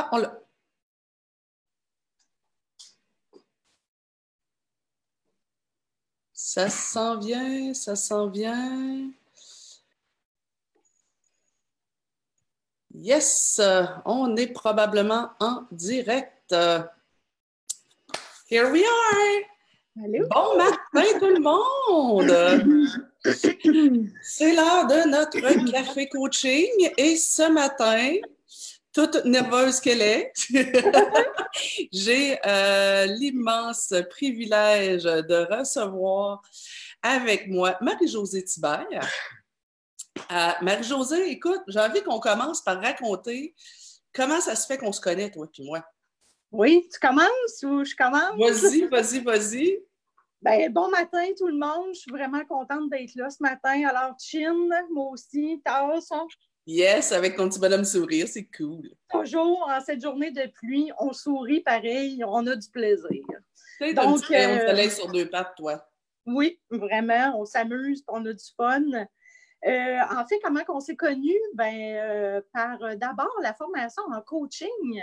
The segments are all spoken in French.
Ah, on l'a. Ça s'en vient, ça s'en vient. Yes, on est probablement en direct. Here we are. Bon matin tout le monde! C'est l'heure de notre café coaching et ce matin, toute nerveuse qu'elle est, j'ai euh, l'immense privilège de recevoir avec moi Marie-Josée Thibert. Euh, Marie-Josée, écoute, j'ai envie qu'on commence par raconter comment ça se fait qu'on se connaît, toi et moi. Oui, tu commences ou je commence? Vas-y, vas-y, vas-y. Ben, bon matin tout le monde. Je suis vraiment contente d'être là ce matin. Alors, Chin, moi aussi, tasse. Yes, avec ton petit bonhomme sourire, c'est cool. Toujours, en cette journée de pluie, on sourit pareil, on a du plaisir. Tu Donc, on euh, sur deux pattes, toi. Oui, vraiment, on s'amuse, on a du fun. Euh, en fait, comment on s'est connus? Ben, euh, par d'abord la formation en coaching.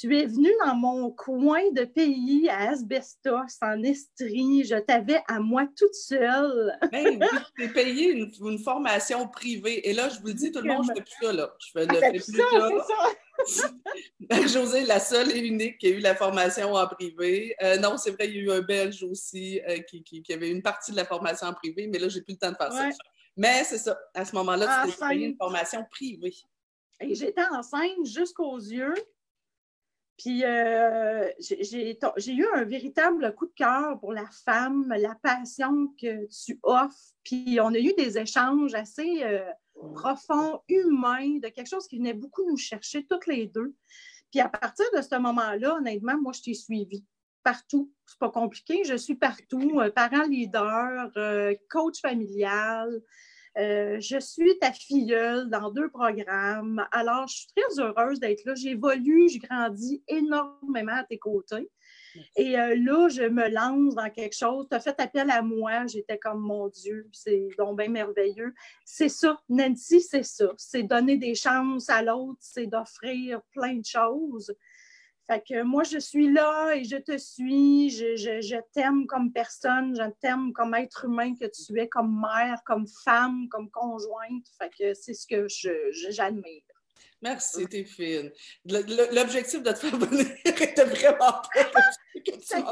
Tu es venu dans mon coin de pays à Asbestos, en Estrie. Je t'avais à moi toute seule. ben tu payé une, formation privée. Et là, je vous le dis, tout le monde, je ne fais plus ça, là. Je fais, ah, plus ça, ça. José est la seule et unique qui a eu la formation en privé. Euh, non, c'est vrai, il y a eu un Belge aussi euh, qui, qui, avait une partie de la formation en privé, mais là, j'ai plus le temps de faire ça. Mais c'est ça. À ce moment-là, tu t'es payé une formation privée. Et j'étais enceinte jusqu'aux yeux. Puis euh, j'ai eu un véritable coup de cœur pour la femme, la passion que tu offres. Puis on a eu des échanges assez euh, profonds, humains, de quelque chose qui venait beaucoup nous chercher toutes les deux. Puis à partir de ce moment-là, honnêtement, moi, je t'ai suivi partout. C'est pas compliqué. Je suis partout. Euh, parent leader, coach familial, euh, je suis ta filleule dans deux programmes. Alors, je suis très heureuse d'être là. J'évolue, je grandis énormément à tes côtés. Et euh, là, je me lance dans quelque chose. Tu as fait appel à moi. J'étais comme, mon Dieu, c'est donc bien merveilleux. C'est ça, Nancy, c'est ça. C'est donner des chances à l'autre, c'est d'offrir plein de choses. Fait que moi, je suis là et je te suis. Je, t'aime comme personne, je t'aime comme être humain que tu es, comme mère, comme femme, comme conjointe. Fait que c'est ce que j'admire. Merci, t'es fine. L'objectif de te faire venir était vraiment pas que tu sens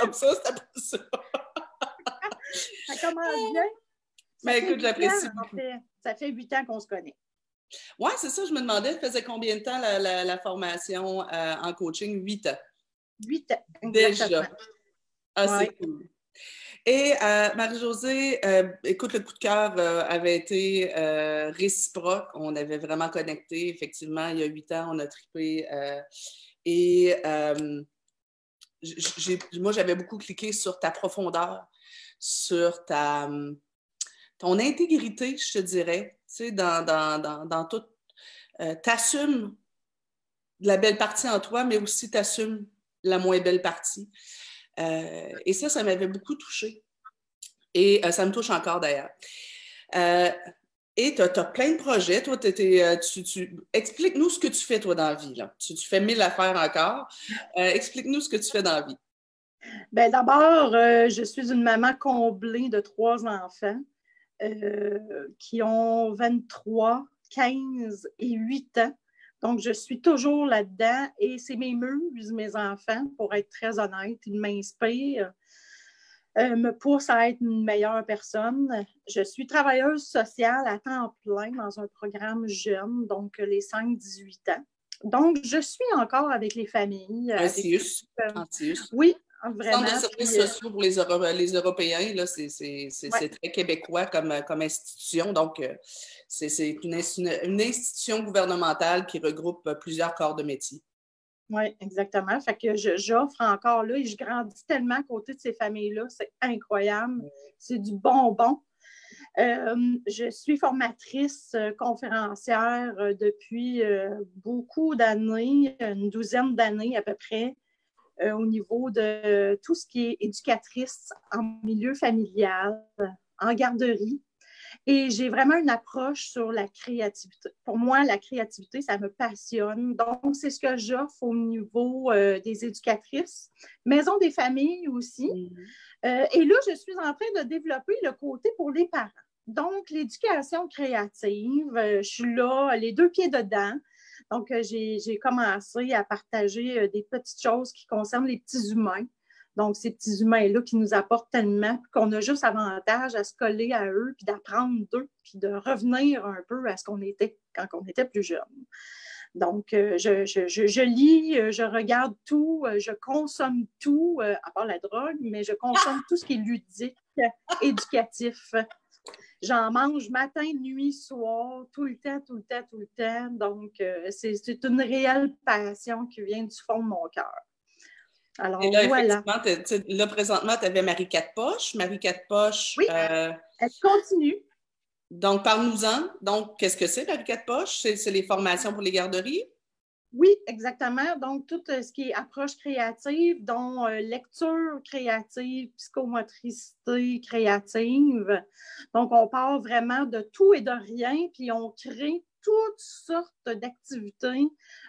comme ça, c'était pas ça. ça commence bien. Mais écoute, j'apprécie. Ça fait huit ans qu'on se connaît. Oui, c'est ça, je me demandais, tu faisais combien de temps la, formation euh, en coaching? Huit ans. Huit ans. Déjà. Ah, c'est cool. Et euh, Marie-Josée, euh, écoute, le coup de cœur avait été réciproque. On avait vraiment connecté. Effectivement, il y a huit ans, on a trippé. et moi, j'avais beaucoup cliqué sur ta profondeur, sur ta, ton intégrité, je te dirais tu sais, dans, dans, dans, tout. Euh, t'assumes la belle partie en toi, mais aussi t'assumes la moins belle partie. Euh, et ça, ça m'avait beaucoup touché. Et euh, ça me touche encore d'ailleurs. et tu as, plein de projets. Toi, tu, explique-nous ce que tu fais, toi, dans la vie. Là. Tu, fais mille affaires encore. explique-nous ce que tu fais dans la vie. Bien, d'abord, je suis une maman comblée de trois enfants. Euh, qui ont 23, 15 et 8 ans. Donc, je suis toujours là-dedans et c'est mes muses, mes enfants, pour être très honnête. Ils m'inspirent, euh, me poussent à être une meilleure personne. Je suis travailleuse sociale à temps plein dans un programme jeune, donc les 5-18 ans. Donc, je suis encore avec les familles. Antius. oui, Vraiment. Centre de services euh, sociaux pour les, les Européens, c'est très québécois comme, comme institution. Donc, euh, c'est une, une, institution gouvernementale qui regroupe plusieurs corps de métier. Oui, exactement. Fait que j'offre encore là et je grandis tellement à côté de ces familles-là. C'est incroyable. C'est du bonbon. Euh, je suis formatrice conférencière depuis beaucoup d'années, une douzaine d'années à peu près. Euh, au niveau de tout ce qui est éducatrice en milieu familial, en garderie. Et j'ai vraiment une approche sur la créativité. Pour moi, la créativité, ça me passionne. Donc, c'est ce que j'offre au niveau euh, des éducatrices, maison des familles aussi. Euh, et là, je suis en train de développer le côté pour les parents. Donc, l'éducation créative, je suis là, les deux pieds dedans. Donc, j'ai commencé à partager des petites choses qui concernent les petits humains. Donc, ces petits humains-là qui nous apportent tellement, qu'on a juste avantage à se coller à eux, puis d'apprendre d'eux, puis de revenir un peu à ce qu'on était quand on était plus jeune. Donc, euh, je, lis, euh, je regarde tout, euh, je consomme tout, à part la drogue, mais je consomme tout ce qui est ludique, éducatif. J'en mange matin, nuit, soir, tout le temps, tout le temps, tout le temps. Donc, c'est une réelle passion qui vient du fond de mon cœur. Alors, là, voilà. Là, présentement, tu avais Marie Quatre Poches. Marie Quatre Poches. Oui, euh, elle continue. Donc, parle-nous-en. Donc, qu'est-ce que c'est, Marie Quatre Poches? C'est les formations pour les garderies? Oui, exactement. Donc, tout euh, ce qui est approche créative, dont euh, lecture créative, psychomotricité créative. Donc, on part vraiment de tout et de rien, puis on crée toutes sortes d'activités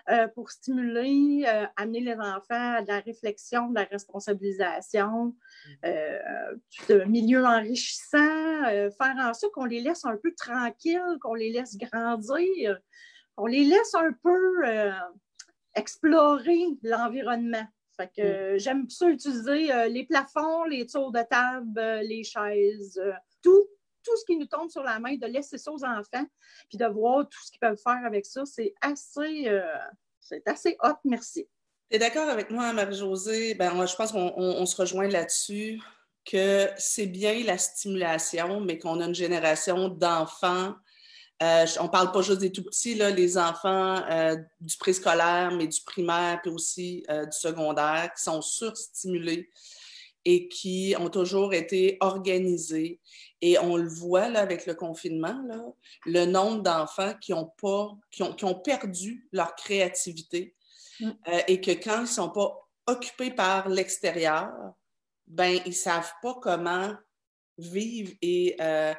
euh, pour stimuler, euh, amener les enfants à de la réflexion, de la responsabilisation, mm. euh, de milieu enrichissant, faire en sorte qu'on les laisse un peu tranquilles, qu'on les laisse grandir, qu'on les laisse un peu explorer l'environnement. Fait que mm. j'aime ça utiliser les plafonds, les tours de table, les chaises, tout tout ce qui nous tombe sur la main, de laisser ça aux enfants, puis de voir tout ce qu'ils peuvent faire avec ça, c'est assez, euh, c'est assez hot, merci. Tu es d'accord avec moi, Marie-Josée? Ben, je pense qu'on se rejoint là-dessus, que c'est bien la stimulation, mais qu'on a une génération d'enfants. Euh, on ne parle pas juste des tout petits, là, les enfants euh, du préscolaire, mais du primaire, puis aussi du secondaire, qui sont surstimulés et qui ont toujours été organisés. Et on le voit là, avec le confinement, là, le nombre d'enfants qui ont, pas, qui ont, qui ont perdu leur créativité mm. euh, et que quand ils ne sont pas occupés par l'extérieur, ben ils ne savent pas comment vivre et euh,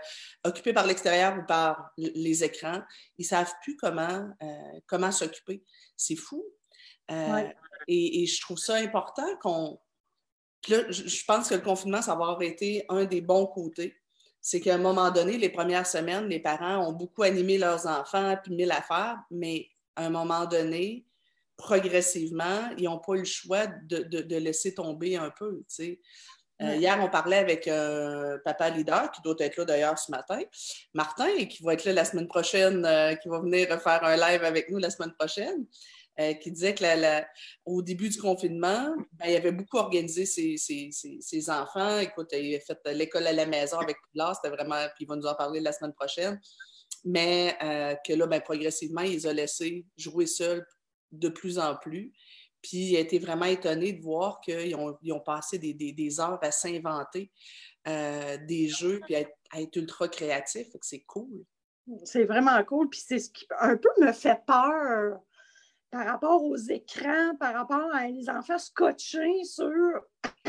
occupés par l'extérieur ou par les écrans, ils ne savent plus comment, euh, comment s'occuper. C'est fou. et, et, je trouve ça important qu'on là, je pense que le confinement, ça va avoir été un des bons côtés. C'est qu'à un moment donné, les premières semaines, les parents ont beaucoup animé leurs enfants puis mille affaires, mais à un moment donné, progressivement, ils n'ont pas eu le choix de, laisser tomber un peu. Euh, hier, on parlait avec un papa leader qui doit être là d'ailleurs ce matin, Martin, qui va être là la semaine prochaine, euh, qui va venir faire un live avec nous la semaine prochaine. Euh, qui disait que début du confinement, ben, il avait beaucoup organisé ses, enfants. Écoute, il a fait l'école à la maison avec Pilar, c'était vraiment, puis il va nous en parler la semaine prochaine. Mais euh, que là, ben, progressivement, il les a laissés jouer seuls de plus en plus. Puis a été vraiment étonné de voir qu'ils ont, ont, passé des, heures à s'inventer euh, des jeux puis à être, ultra créatifs. C'est cool. C'est vraiment cool. Puis c'est ce qui un peu me fait peur par rapport aux écrans, par rapport à les enfants scotchés sur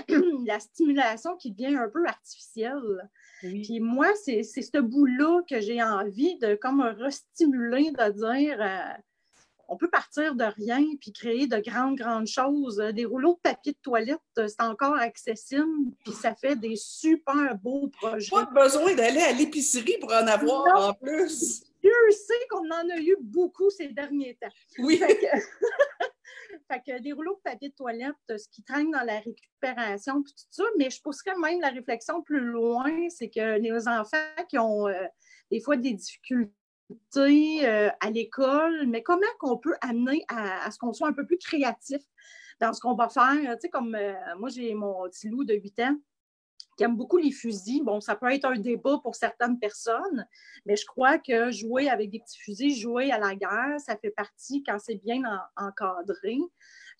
la stimulation qui devient un peu artificielle. Puis moi, c'est ce bout-là que j'ai envie de comme restimuler, de dire euh, on peut partir de rien puis créer de grandes, grandes choses. Des rouleaux de papier de toilette, c'est encore accessible, puis ça fait des super beaux projets. Pas besoin d'aller à l'épicerie pour en avoir en plus. Dieu sait qu'on en a eu beaucoup ces derniers temps. Oui. Fait que, des rouleaux de papier de toilette, ce qui traîne dans la récupération, puis tout ça, mais je pousserais même la réflexion plus loin, c'est que les enfants qui ont euh, des fois des difficultés euh, à l'école, mais comment qu'on peut amener à, ce qu'on soit un peu plus créatif dans ce qu'on va faire? Tu sais, comme euh, moi, j'ai mon petit loup de 8 ans qui aime beaucoup les fusils. Bon, ça peut être un débat pour certaines personnes, mais je crois que jouer avec des petits fusils, jouer à la guerre, ça fait partie, quand c'est bien encadré,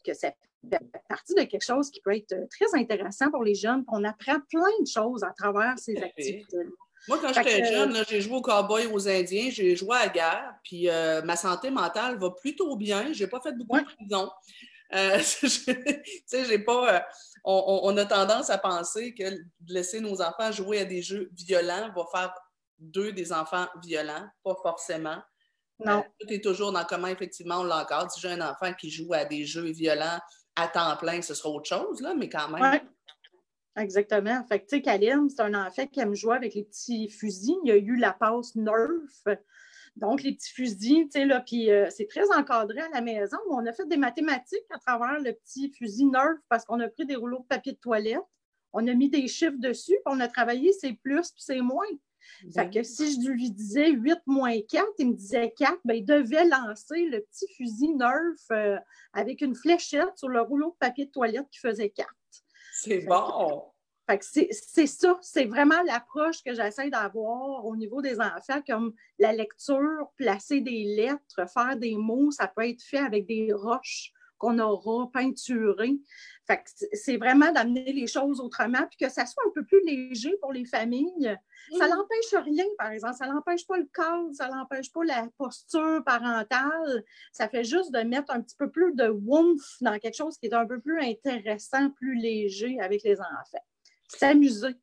que ça fait partie de quelque chose qui peut être très intéressant pour les jeunes. On apprend plein de choses à travers ces activités-là. Moi, quand j'étais jeune, j'ai joué aux cowboys, aux Indiens, j'ai joué à la guerre, puis euh, ma santé mentale va plutôt bien. Je n'ai pas fait beaucoup de prison. Euh, j'ai pas. Euh, on, a tendance à penser que laisser nos enfants jouer à des jeux violents va faire deux des enfants violents, pas forcément. Non. Euh, tout est toujours dans comment, effectivement, on l'encadre. Si j'ai un enfant qui joue à des jeux violents à temps plein, ce sera autre chose, là, mais quand même. Exactement. Fait que, tu sais, Kalim, c'est un enfant qui aime jouer avec les petits fusils. Il y a eu la passe Nerf. Donc, les petits fusils, tu sais, là, puis euh, c'est très encadré à la maison. On a fait des mathématiques à travers le petit fusil Nerf parce qu'on a pris des rouleaux de papier de toilette, on a mis des chiffres dessus, puis on a travaillé c'est plus puis c'est moins. Fait que si je lui disais 8 moins 4, il me disait 4, ben, il devait lancer le petit fusil Nerf euh, avec une fléchette sur le rouleau de papier de toilette qui faisait 4. C'est bon! Fait que c'est ça, c'est vraiment l'approche que j'essaie d'avoir au niveau des enfants, comme la lecture, placer des lettres, faire des mots, ça peut être fait avec des roches qu'on aura peinturées. Fait que c'est vraiment d'amener les choses autrement, puis que ça soit un peu plus léger pour les familles. Ça n'empêche rien, par exemple. Ça n'empêche pas le cadre, ça n'empêche pas la posture parentale. Ça fait juste de mettre un petit peu plus de woof dans quelque chose qui est un peu plus intéressant, plus léger avec les enfants. S'amuser.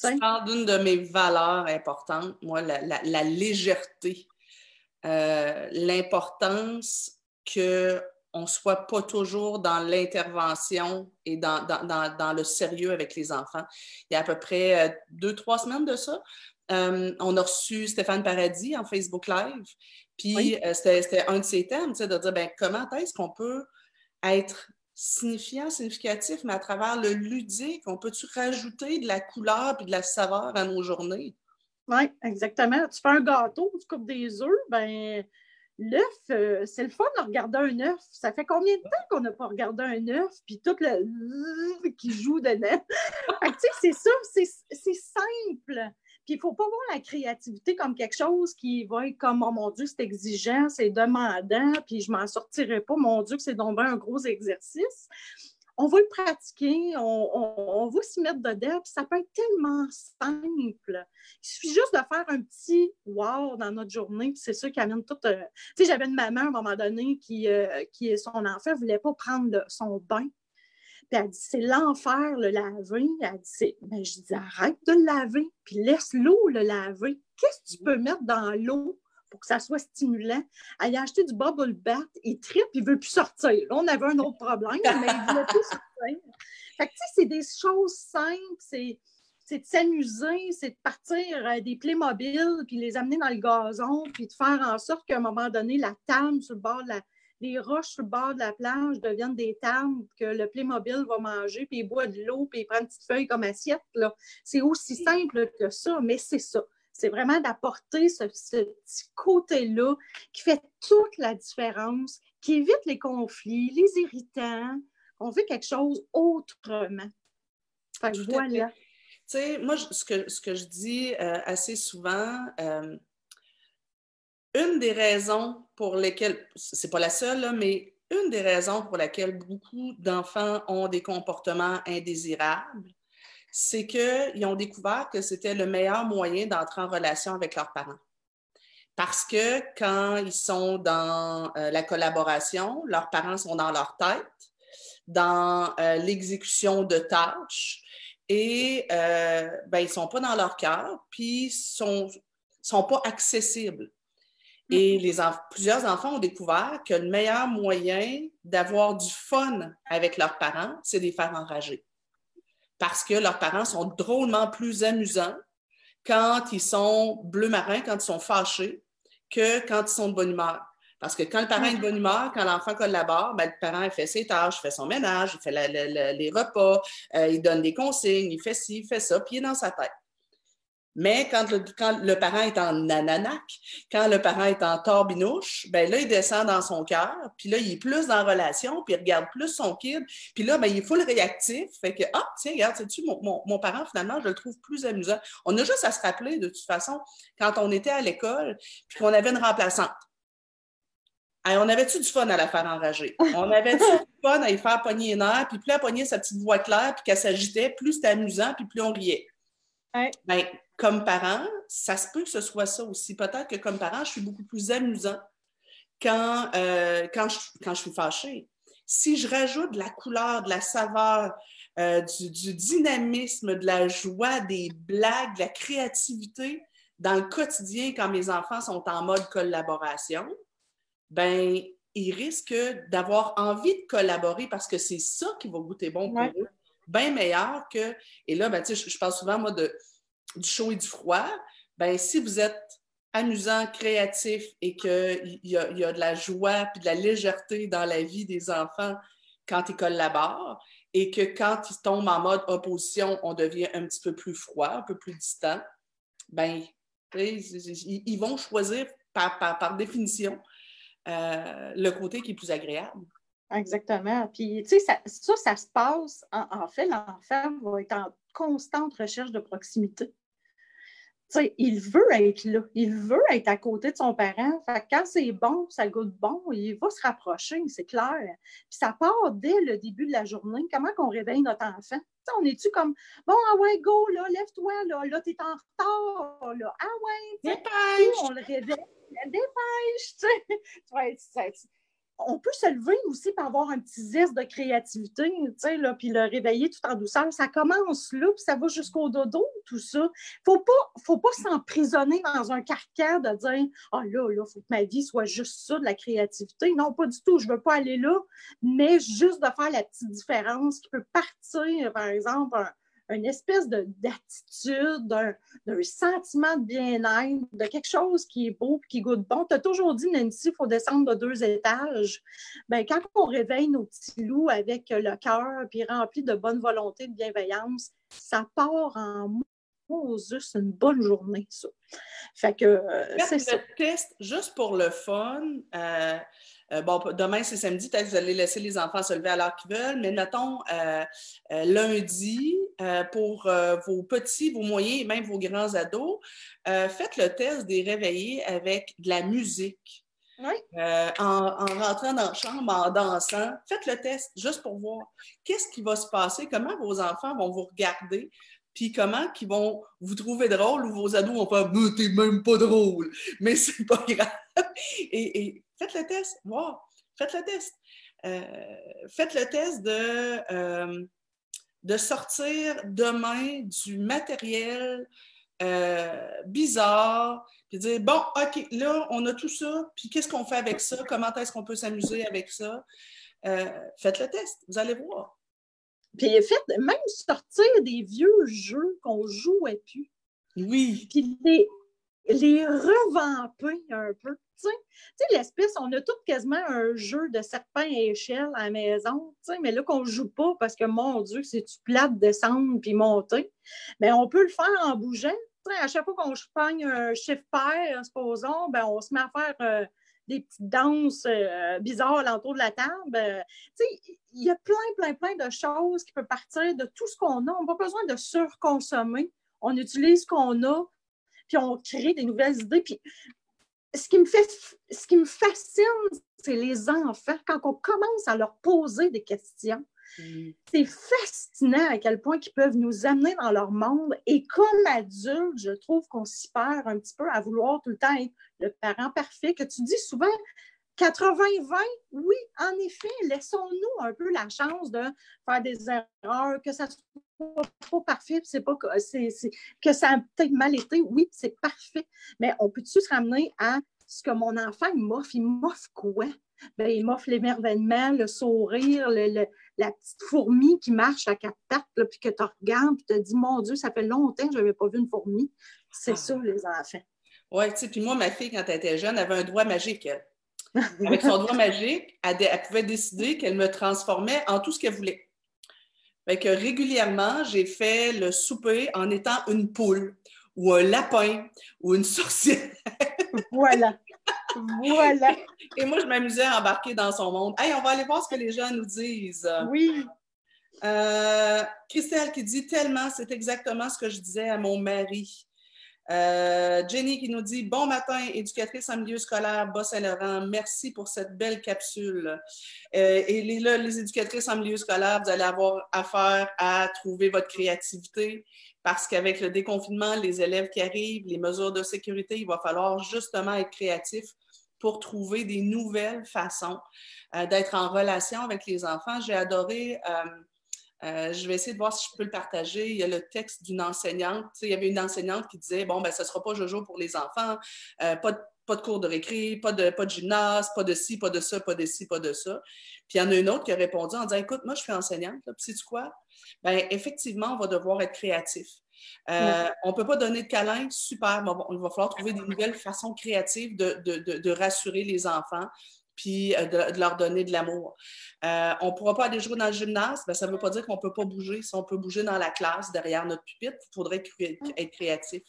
Tu parles d'une de mes valeurs importantes, moi, la, légèreté. Euh, l'importance que on ne soit pas toujours dans l'intervention et dans, dans, le sérieux avec les enfants. Il y a à peu près euh, deux, trois semaines de ça, euh, on a reçu Stéphane Paradis en Facebook Live. Puis euh, c'était un de ses thèmes, de dire ben, comment est-ce qu'on peut être signifiant, significatif, mais à travers le ludique, on peut-tu rajouter de la couleur et de la saveur à nos journées? Oui, exactement. Tu fais un gâteau, tu coupes des œufs, ben l'œuf, euh, c'est le fun de regarder un œuf. Ça fait combien de temps qu'on n'a pas regardé un œuf, puis tout le qui joue dedans? tu sais, c'est ça, c'est simple. Puis il ne faut pas voir la créativité comme quelque chose qui va être comme, oh mon Dieu, c'est exigeant, c'est demandant, puis je m'en sortirai pas, mon Dieu, que c'est donc un gros exercice on va le pratiquer, on, va s'y mettre dedans, puis ça peut être tellement simple. Il suffit juste de faire un petit wow dans notre journée, c'est ça qui amène tout. Euh, tu sais, j'avais une maman à un moment donné qui, euh, qui son enfant ne voulait pas prendre son bain. Puis elle dit, c'est l'enfer le laver. Elle dit, mais ben, je dis, arrête de le laver, puis laisse l'eau le laver. Qu'est-ce que tu peux mettre dans l'eau pour que ça soit stimulant. Elle a acheté du bubble bath, il tripe, il ne veut plus sortir. Là, on avait un autre problème, mais il ne veut plus sortir. Fait que, tu sais, c'est des choses simples, c'est c'est de s'amuser, c'est de partir à des mobiles, puis les amener dans le gazon, puis de faire en sorte qu'à un moment donné, la table sur le bord de la, les roches sur le bord de la plage deviennent des tables que le Playmobil va manger, puis il boit de l'eau, puis il prend une petite feuille comme assiette. C'est aussi simple que ça, mais c'est ça. C'est vraiment d'apporter ce, petit côté-là qui fait toute la différence, qui évite les conflits, les irritants. On fait quelque chose autrement. Fait que voilà. Tu sais, moi, ce que, ce que je dis euh, assez souvent, euh, une des raisons pour lesquelles, c'est pas la seule, mais une des raisons pour laquelle beaucoup d'enfants ont des comportements indésirables, c'est qu'ils ont découvert que c'était le meilleur moyen d'entrer en relation avec leurs parents. Parce que quand ils sont dans euh, la collaboration, leurs parents sont dans leur tête, dans euh, l'exécution de tâches, et euh, ben, ils ne sont pas dans leur cœur, puis ils ne sont, pas accessibles. Et les plusieurs enfants ont découvert que le meilleur moyen d'avoir du fun avec leurs parents, c'est de les faire enrager parce que leurs parents sont drôlement plus amusants quand ils sont bleu marin, quand ils sont fâchés, que quand ils sont de bonne humeur. Parce que quand le parent est de bonne humeur, quand l'enfant collabore, ben, le parent il fait ses tâches, il fait son ménage, il fait les repas, euh, il donne des consignes, il fait ci, il fait ça, puis il est dans sa tête. Mais quand le, parent est en nananac, quand le parent est en torbinouche, ben là, il descend dans son cœur, puis là, il est plus dans la relation, puis il regarde plus son kid, puis là, ben, il est full réactif. Fait que, ah, tiens, regarde, sais-tu, mon, mon, parent, finalement, je le trouve plus amusant. On a juste à se rappeler, de toute façon, quand on était à l'école, puis qu'on avait une remplaçante. on avait-tu du fun à la faire enrager? On avait-tu du fun à y faire pogner les nerfs, puis plus elle pognait sa petite voix claire, puis qu'elle s'agitait, plus c'était amusant, puis plus on riait. Ben, comme parent, ça se peut que ce soit ça aussi. Peut-être que comme parent, je suis beaucoup plus amusant quand, euh, quand, je, quand je suis fâchée. Si je rajoute de la couleur, de la saveur, euh, du, dynamisme, de la joie, des blagues, de la créativité, dans le quotidien, quand mes enfants sont en mode collaboration, ben ils risquent d'avoir envie de collaborer parce que c'est ça qui va goûter bon pour eux, bien meilleur que. Et là, ben, je, je parle souvent, moi, de, du chaud et du froid. Ben, si vous êtes amusant, créatif et qu'il y, a, y a de la joie et de la légèreté dans la vie des enfants quand ils collaborent et que quand ils tombent en mode opposition, on devient un petit peu plus froid, un peu plus distant, ben, ils, vont choisir par, par, définition euh, le côté qui est plus agréable. Exactement. Puis, tu sais, ça, ça, ça, se passe, en, en fait, l'enfant va être en constante recherche de proximité il veut être là, il veut être à côté de son parent. quand c'est bon, ça goûte bon, il va se rapprocher, c'est clair. Puis ça part dès le début de la journée. Comment qu'on réveille notre enfant? on est-tu comme bon, ah ouais, go, là, lève-toi, là, là, t'es en retard, là, ah ouais, dépêche! on le réveille, dépêche, tu sais on peut se lever aussi pour avoir un petit zeste de créativité, là, puis le réveiller tout en douceur. Ça commence là, puis ça va jusqu'au dodo, tout ça. Faut pas, faut pas s'emprisonner dans un carcan de dire « Ah là, là, faut que ma vie soit juste ça, de la créativité. » Non, pas du tout, je veux pas aller là, mais juste de faire la petite différence qui peut partir, par exemple, une espèce d'attitude, d'un sentiment de bien-être, de quelque chose qui est beau qui goûte bon. Tu as toujours dit, Nancy, il faut descendre de deux étages. Bien, quand on réveille nos petits loups avec le cœur puis rempli de bonne volonté, de bienveillance, ça part en juste une bonne journée, ça. Fait que euh, c'est ça. test juste pour le fun. Euh, euh, bon, demain, c'est samedi, peut-être que vous allez laisser les enfants se lever à l'heure qu'ils veulent, mais notons euh, euh, lundi, pour vos petits, vos moyens et même vos grands ados, faites le test des réveillés avec de la musique. Oui. en, rentrant dans la chambre, en dansant, faites le test juste pour voir qu'est-ce qui va se passer, comment vos enfants vont vous regarder, puis comment qu'ils vont vous trouver drôle ou vos ados vont faire « t'es même pas drôle », mais c'est pas grave. et Faites le test. Wow. Faites le test. Euh, faites le test de, euh, de sortir demain du matériel euh, bizarre, puis dire bon, OK, là, on a tout ça, puis qu'est-ce qu'on fait avec ça? Comment est-ce qu'on peut s'amuser avec ça? faites le test, vous allez voir. Puis faites même sortir des vieux jeux qu'on jouait plus. Oui. Puis les, les revamper un peu. Tu sais, l'espèce, on a tout quasiment un jeu de serpent à échelle à la maison, mais là qu'on ne joue pas parce que, mon Dieu, c'est-tu plate descendre puis monter? Mais on peut le faire en bougeant. à chaque fois qu'on pogne un chiffre pair, supposons, ben, on se met à faire euh, des petites danses euh, bizarres l'entour de la table. Euh, il y a plein, plein, plein de choses qui peuvent partir de tout ce qu'on a. On n'a pas besoin de surconsommer. On utilise ce qu'on a, puis on crée des nouvelles idées. Puis ce qui me fait, ce qui me fascine, c'est les enfants. Quand on commence à leur poser des questions, c'est fascinant à quel point ils peuvent nous amener dans leur monde. Et comme adulte, je trouve qu'on s'y perd un petit peu à vouloir tout le temps être le parent parfait, que tu dis souvent 80-20, oui, en effet, laissons-nous un peu la chance de faire des erreurs, que ça soit trop parfait, c'est pas que, que ça a peut-être mal été, oui, c'est parfait. Mais on peut-tu se ramener à ce que mon enfant il m'offre? Il m'offre quoi? Bien, il m'offre l'émerveillement, le sourire, la petite fourmi qui marche à quatre pattes, puis que tu regardes, puis tu te dis, mon Dieu, ça fait longtemps que je n'avais pas vu une fourmi. C'est ah. ça, les enfants. Oui, tu sais, puis moi, ma fille, quand elle était jeune, avait un doigt magique. Avec son doigt magique, elle, pouvait décider qu'elle me transformait en tout ce qu'elle voulait. Fait que régulièrement, j'ai fait le souper en étant une poule ou un lapin ou une sorcière. voilà. Voilà. Et moi, je m'amusais à embarquer dans son monde. Hey, on va aller voir ce que les gens nous disent. Oui. Euh, Christelle qui dit tellement, c'est exactement ce que je disais à mon mari. Euh, Jenny qui nous dit Bon matin, éducatrice en milieu scolaire, Bas-Saint-Laurent. Merci pour cette belle capsule. Euh, et les, là, les éducatrices en milieu scolaire, vous allez avoir affaire à trouver votre créativité parce qu'avec le déconfinement, les élèves qui arrivent, les mesures de sécurité, il va falloir justement être créatif pour trouver des nouvelles façons euh, d'être en relation avec les enfants. J'ai adoré Euh, je vais essayer de voir si je peux le partager. Il y a le texte d'une enseignante. il y avait une enseignante qui disait Bon, ben, ce ne sera pas Jojo pour les enfants, euh, pas, de, pas, de, cours de récré, pas de, pas de gymnase, pas de ci, pas de ça, pas de ci, pas de ça. Puis il y en a une autre qui a répondu en disant Écoute, moi, je suis enseignante, puis sais-tu quoi? Ben, effectivement, on va devoir être créatif. Euh, on ne peut pas donner de câlin, super, mais il va falloir trouver des nouvelles façons créatives de, de, de rassurer les enfants, puis euh, de, leur donner de l'amour. Euh, on ne pourra pas aller jouer dans le gymnase, ben, ça ne veut pas dire qu'on ne peut pas bouger. Si on peut bouger dans la classe, derrière notre pupitre, il faudrait être créatif.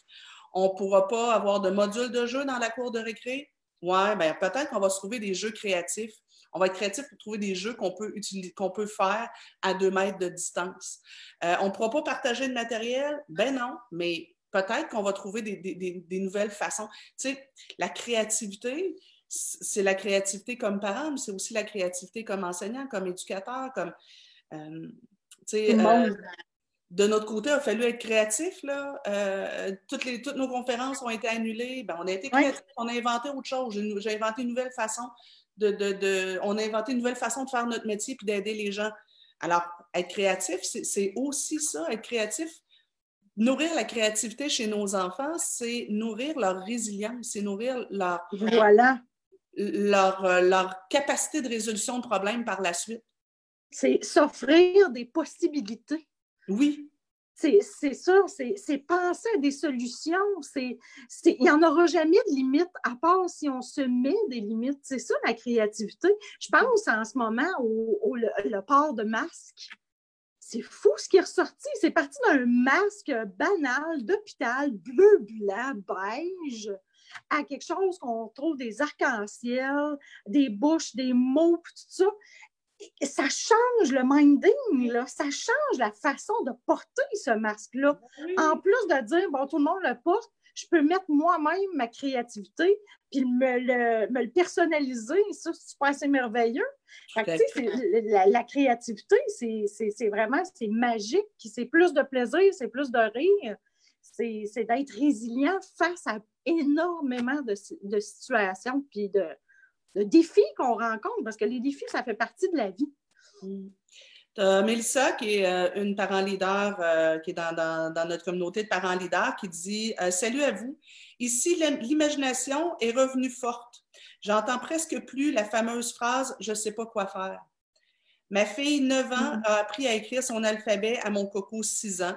On ne pourra pas avoir de module de jeu dans la cour de récré? Oui, ben, peut-être qu'on va se trouver des jeux créatifs. On va être créatif pour trouver des jeux qu'on peut, qu'on peut faire à deux mètres de distance. Euh, on ne pourra pas partager le matériel? Ben non, mais peut-être qu'on va trouver des, des nouvelles façons. Tu sais, la créativité, c'est la créativité comme parent, mais c'est aussi la créativité comme enseignant, comme éducateur, comme. Euh, euh, de notre côté, il a fallu être créatif. Là. Euh, toutes, les, toutes nos conférences ont été annulées. Ben, on a été créatifs, on a inventé autre chose. J'ai inventé une nouvelle façon de, de, On a inventé une nouvelle façon de faire notre métier et d'aider les gens. Alors, être créatif, c'est aussi ça, être créatif. Nourrir la créativité chez nos enfants, c'est nourrir leur résilience, c'est nourrir leur, voilà leur, euh, leur capacité de résolution de problèmes par la suite? C'est s'offrir des possibilités. Oui. C'est ça, c'est penser à des solutions. Il n'y en aura jamais de limite, à part si on se met des limites. C'est ça la créativité. Je pense en ce moment au, le, port de masque. C'est fou ce qui est ressorti. C'est parti d'un masque banal d'hôpital bleu, blanc, beige à quelque chose qu'on trouve des arcs-en-ciel, des bouches, des mots, tout ça. ça change le minding, là. ça change la façon de porter ce masque-là. En plus de dire, bon, tout le monde le porte, je peux mettre moi-même ma créativité puis me le, me le personnaliser. Ça, c'est assez merveilleux. la, la, créativité, c'est vraiment c'est magique. C'est plus de plaisir, c'est plus de rire. C'est d'être résilient face à énormément de, situations puis de, défis qu'on rencontre, parce que les défis, ça fait partie de la vie. Mm. Mélissa, qui est euh, une parent leader, euh, qui est dans, notre communauté de parents leaders, qui dit euh, Salut à vous. Ici, l'imagination est revenue forte. J'entends presque plus la fameuse phrase Je ne sais pas quoi faire. Ma fille, 9 ans, mm. a appris à écrire son alphabet à mon coco, 6 ans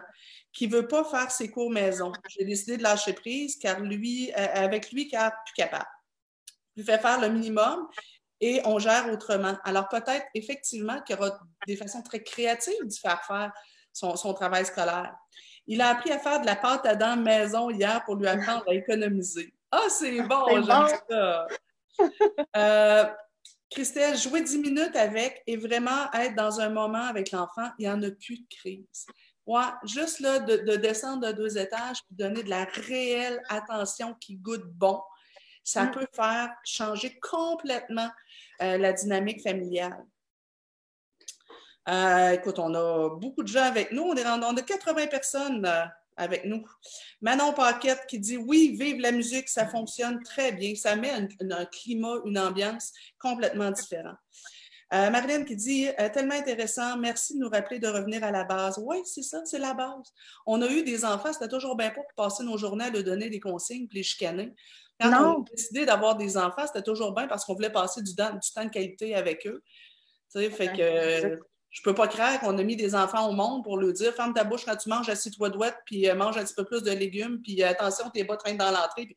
qui ne veut pas faire ses cours maison. J'ai décidé de lâcher prise car lui, euh, avec lui, car plus capable. Je lui fais faire le minimum et on gère autrement. Alors peut-être effectivement qu'il y aura des façons très créatives de faire faire son, travail scolaire. Il a appris à faire de la pâte à dents maison hier pour lui apprendre à économiser. Ah, c'est bon, j'aime ça. Euh, Christelle, jouer 10 minutes avec et vraiment être dans un moment avec l'enfant, il n'y en a plus de crise. Ouais, juste là, de, descendre de deux étages et donner de la réelle attention qui goûte bon, ça mm. peut faire changer complètement euh, la dynamique familiale. Euh, écoute, on a beaucoup de gens avec nous. On est on a 80 personnes euh, avec nous. Manon Paquette qui dit Oui, vive la musique, ça fonctionne très bien. Ça met un climat, une ambiance complètement différente. Euh, Marlène qui dit euh, tellement intéressant, merci de nous rappeler de revenir à la base. Oui, c'est ça, c'est la base. On a eu des enfants, c'était toujours bien pour passer nos journées à leur donner des consignes puis les chicaner. Quand on a décidé d'avoir des enfants, c'était toujours bien parce qu'on voulait passer du temps, du temps de qualité avec eux. Tu sais, fait que je peux pas croire qu'on a mis des enfants au monde pour leur dire ferme ta bouche quand tu manges, assis-toi douette, puis euh, mange un petit peu plus de légumes, puis attention, tes bas traînent dans l'entrée.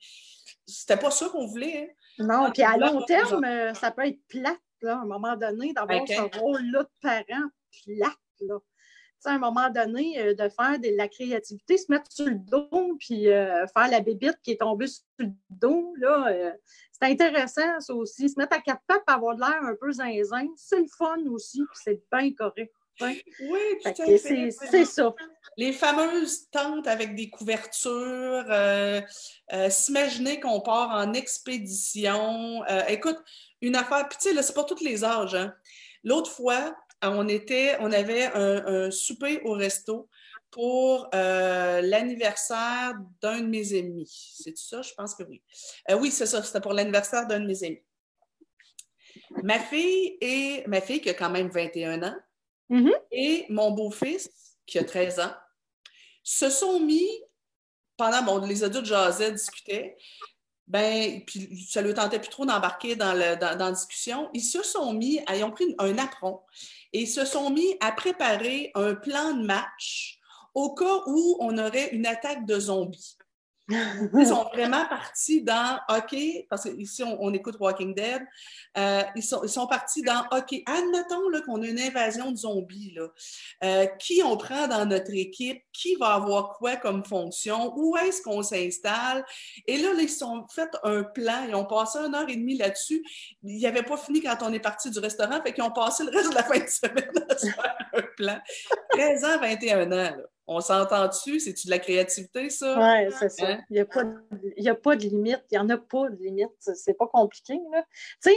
C'était pas ça qu'on voulait. Hein. Non, puis à long terme, ça peut être plate à un moment donné, d'avoir ce rôle-là de parent plate, là. à un moment donné, euh, de faire de la créativité, se mettre sur le dos, puis euh, faire la bébite qui est tombée sur le dos, là, euh, c'est intéressant, ça aussi. Se mettre à quatre pattes, avoir de l'air un peu zinzin, c'est le fun aussi, puis c'est bien correct. Oui, tout à fait. C'est ça. Les fameuses tentes avec des couvertures, s'imaginer qu'on part en expédition. écoute, une affaire. Puis, tu sais, là, c'est pas tous les âges. Hein. L'autre fois, on, était, on avait un, souper au resto pour euh, l'anniversaire d'un de mes amis. C'est ça? Je pense que oui. Euh, oui, c'est ça. C'était pour l'anniversaire d'un de mes amis. Ma fille, et, ma fille qui a quand même 21 ans, Mhm. et mon beau-fils, qui a 13 ans, se sont mis, pendant, bon, les adultes jasaient, discutaient, ben, puis ça ne leur tentait plus trop d'embarquer dans, le- dans, la discussion, ils se sont mis, ils ont pris un apron et ils se sont mis à préparer un plan de match au cas où on aurait une attaque de zombies. Ils sont vraiment partis dans OK, parce qu'ici, on, on écoute Walking Dead. euh, ils, sont, ils sont partis dans OK, admettons qu'on a une invasion de zombies. Là. Euh, qui on prend dans notre équipe? Qui va avoir quoi comme fonction? Où est-ce qu'on s'installe? Et là, là, ils sont fait un plan. Ils ont passé une heure et demie là-dessus. Ils n'avaient pas fini quand on est parti du restaurant, fait qu'ils ont passé le reste de la fin de semaine à faire un plan. 13 ans, 21 ans. On s'entend dessus? C'est-tu de la créativité, ça? Oui, c'est ça. Hein? Il n'y a, pas de- il y a pas de limite. Il n'y en a pas de limite. C'est- pas compliqué. Tu sais,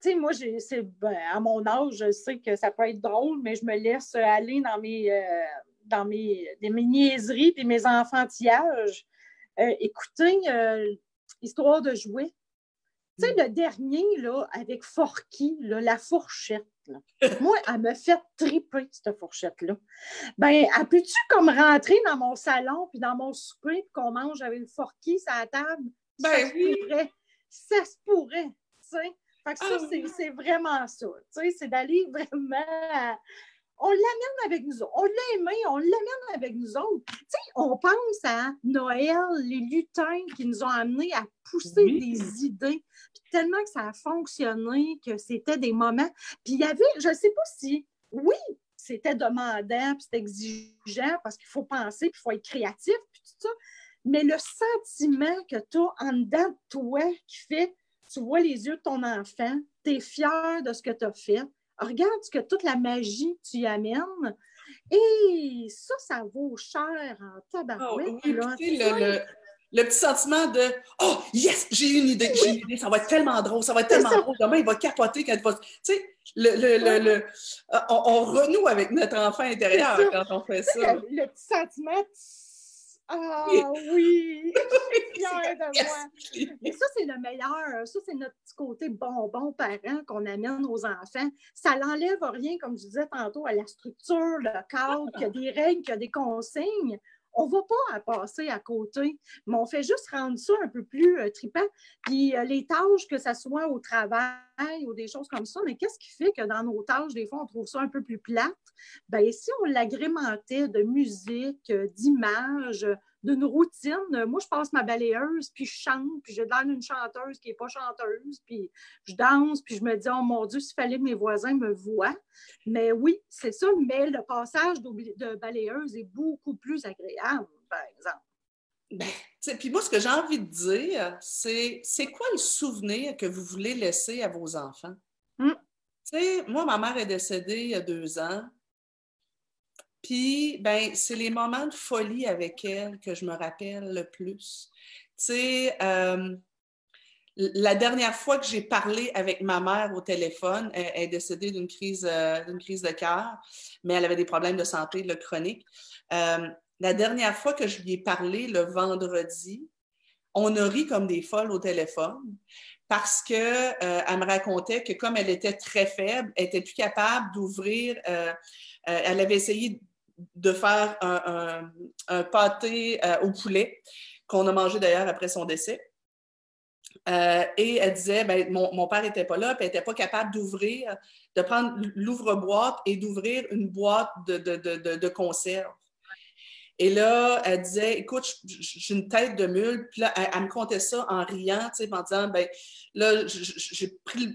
tu sais, moi, c'est- ben, à mon âge, je sais que ça peut être drôle, mais je me laisse aller dans mes, euh, dans mes, des- mes niaiseries et mes enfantillages. Euh, écoutez, euh, Histoire de jouer. Tu sais, le dernier, là, avec Forky, là, la fourchette. là. Moi, elle me fait triper, cette fourchette-là. Ben, elle peut-tu comme rentrer dans mon salon puis dans mon souper puis qu'on mange avec le Forky sur la table? Ben ça se oui. pourrait. Ça se pourrait, tu sais. Fait que ça, Ah c'est- vraiment ça. Tu sais, c'est d'aller vraiment... à- On l'amène avec nous autres. On l'a aimé, on l'amène avec nous autres. Tu sais, on pense à Noël, les lutins qui nous ont amenés à pousser Oui. des idées. Tellement que ça a fonctionné, que c'était des moments. Puis il y avait, je ne sais pas si, oui, c'était demandant, puis c'était exigeant parce qu'il faut penser, puis il faut être créatif, puis tout ça. Mais le sentiment que tu as en dedans de toi qui fait, tu vois les yeux de ton enfant, tu es fier de ce que tu as fait, regarde ce que toute la magie que tu y amènes. Et ça, ça vaut cher en Ah, tabarouette. oui, là. le, le- le petit sentiment de Oh, yes, j'ai une idée, j'ai une idée, ça va être tellement drôle, ça va être tellement drôle. Demain, il va capoter quand il va. Tu sais, le, le, le, le- euh, on, on renoue avec notre enfant intérieur quand on fait ça. le, petit sentiment, ah Oui. fier de moi. Mais ça, c'est le meilleur. Ça, c'est notre petit côté bonbon parent qu'on amène aux enfants. Ça n'enlève rien, comme je disais tantôt, à la structure, le cadre, qu'il y a des règles, qu'il y a des consignes. On ne va pas passer à côté, mais on fait juste rendre ça un peu plus euh, trippant. Puis euh, les tâches, que ce soit au travail ou des choses comme ça, mais qu'est-ce qui fait que dans nos tâches, des fois, on trouve ça un peu plus plate? Bien, si on l'agrémentait de musique, euh, d'images, d'une routine, moi, je passe ma balayeuse, puis je chante, puis je donne une chanteuse qui n'est pas chanteuse, puis je danse, puis je me dis, oh mon Dieu, s'il fallait que mes voisins me voient. Mais oui, c'est ça, mais le passage de balayeuse est beaucoup plus agréable, par exemple. Sais, Puis moi, ce que j'ai envie de dire, c'est c'est quoi le souvenir que vous voulez laisser à vos enfants? Mm. Tu sais, moi, ma mère est décédée il y a deux ans. Puis, ben, c'est les moments de folie avec elle que je me rappelle le plus. Tu sais, euh, la dernière fois que j'ai parlé avec ma mère au téléphone, elle, elle est décédée d'une crise, euh, d'une crise de cœur, mais elle avait des problèmes de santé le chronique. Euh, la dernière fois que je lui ai parlé le vendredi, on a ri comme des folles au téléphone parce qu'elle me racontait que comme elle était très faible, elle était plus capable d'ouvrir. euh, euh, elle avait essayé de faire un, un- pâté euh, au poulet qu'on a mangé d'ailleurs après son décès. Euh, et elle disait, ben, mon, mon père n'était pas là, puis elle n'était pas capable d'ouvrir, de prendre l'ouvre-boîte et d'ouvrir une boîte de, de, de, de conserve. Et là, elle disait, écoute, j'ai une tête de mule. Puis là, elle, me contait ça en riant, tu sais, en disant, ben là, j'ai pris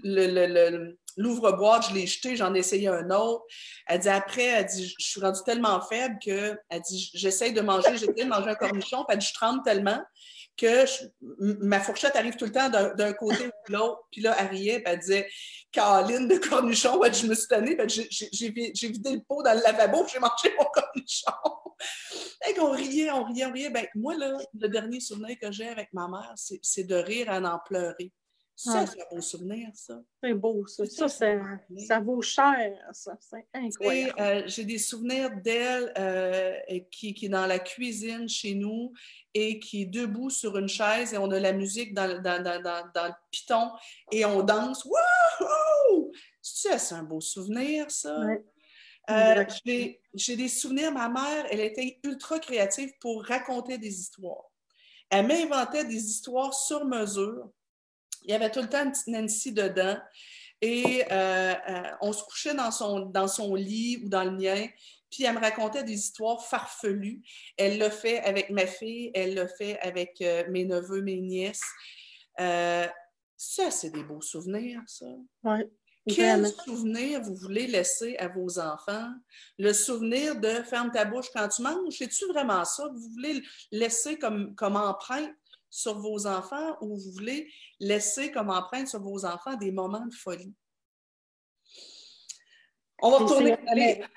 l'ouvre-boîte, je l'ai jeté, j'en ai essayé un autre. Elle dit, après, elle dit, je suis rendue tellement faible que, elle dit, j'essaye de manger, j'essaie de manger un cornichon, puis elle dit, je tremble tellement que ma fourchette arrive tout le temps d'un côté ou de l'autre. Puis là, elle riait, puis elle disait Caroline de cornichon, dit, je me suis tannée, j'ai- j'ai j'ai vi- j'ai vidé le pot dans le lavabo, j'ai mangé mon cornichon. Et qu'on riait, on riait, on riait. Ben, moi, là, le dernier souvenir que j'ai avec ma mère, c'est de rire à en pleurer. Ça, Ah. c'est un beau souvenir, ça. C'est beau, ça. Ça, Ça, ça, vaut cher, ça. C'est incroyable. euh, j'ai des souvenirs d'elle euh, qui, qui est dans la cuisine chez nous et qui est debout sur une chaise et on a la musique dans, dans, dans, dans, le piton et on danse. Wouhou! Ça, c'est un beau souvenir, ça. Ouais. Euh, j'ai des souvenirs, ma mère, elle était ultra créative pour raconter des histoires. Elle m'inventait des histoires sur mesure. Il y avait tout le temps une petite Nancy dedans. Et euh, euh, on se couchait dans son, dans son lit ou dans le mien, puis elle me racontait des histoires farfelues. Elle l'a fait avec ma fille, elle l'a fait avec mes neveux, mes nièces. ça, c'est des beaux souvenirs, ça. Oui. Quel souvenir vous voulez laisser à vos enfants? Le souvenir de ferme ta bouche quand tu manges, c'est-tu vraiment ça que vous voulez laisser comme, comme empreinte sur vos enfants ou vous voulez laisser comme empreinte sur vos enfants des moments de folie? On va retourner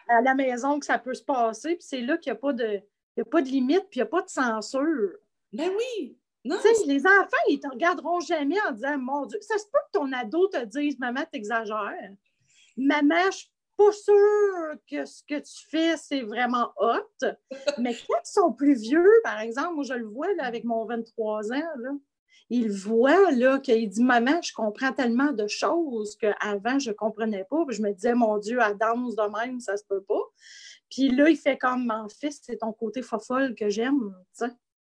à la maison que ça peut se passer, puis c'est là qu'il n'y a, pas de, a pas de limite, puis il n'y a pas de censure. Ben oui, les enfants, ils ne te regarderont jamais en disant Mon Dieu, ça se peut que ton ado te dise Maman, t'exagères. Maman, je pas sûre que ce que tu fais, c'est vraiment hot. Mais quand ils sont plus vieux, par exemple, moi, je le vois avec mon 23 ans, là, il voit là, qu'il dit Maman, je comprends tellement de choses qu'avant, je ne comprenais pas. je me disais Mon Dieu, à danse de même, ça se peut pas. Puis là, il fait comme Mon fils, c'est ton côté fofolle que j'aime.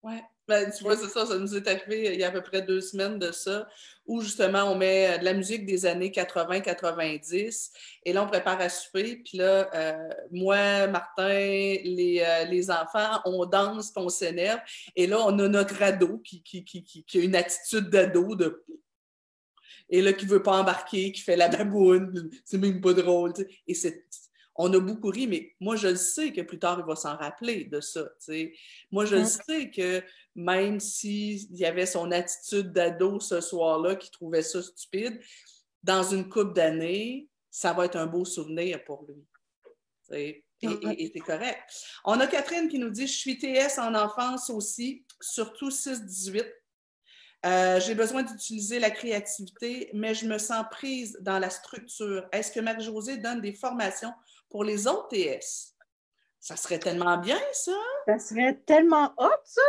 Oui. Ben, tu vois, c'est ça, ça nous est arrivé il y a à peu près deux semaines de ça, où justement on met de la musique des années 80-90, et là on prépare à souper, puis là, euh, moi, Martin, les, euh, les, enfants, on danse, puis on s'énerve, et là on a notre ado qui, qui, qui, qui a une attitude d'ado de et là, qui veut pas embarquer, qui fait la baboune, c'est même pas drôle. Et c'est on a beaucoup ri, mais moi, je sais que plus tard, il va s'en rappeler de ça. Moi, je sais que même s'il y avait son attitude d'ado ce soir-là, qui trouvait ça stupide, dans une couple d'années, ça va être un beau souvenir pour lui. Et c'est correct. On a Catherine qui nous dit Je suis TS en enfance aussi, surtout 6-18. Euh, j'ai besoin d'utiliser la créativité, mais je me sens prise dans la structure. Est-ce que Marie-Josée donne des formations pour les autres TS. Ça serait tellement bien, ça. Ça serait tellement hot, ça.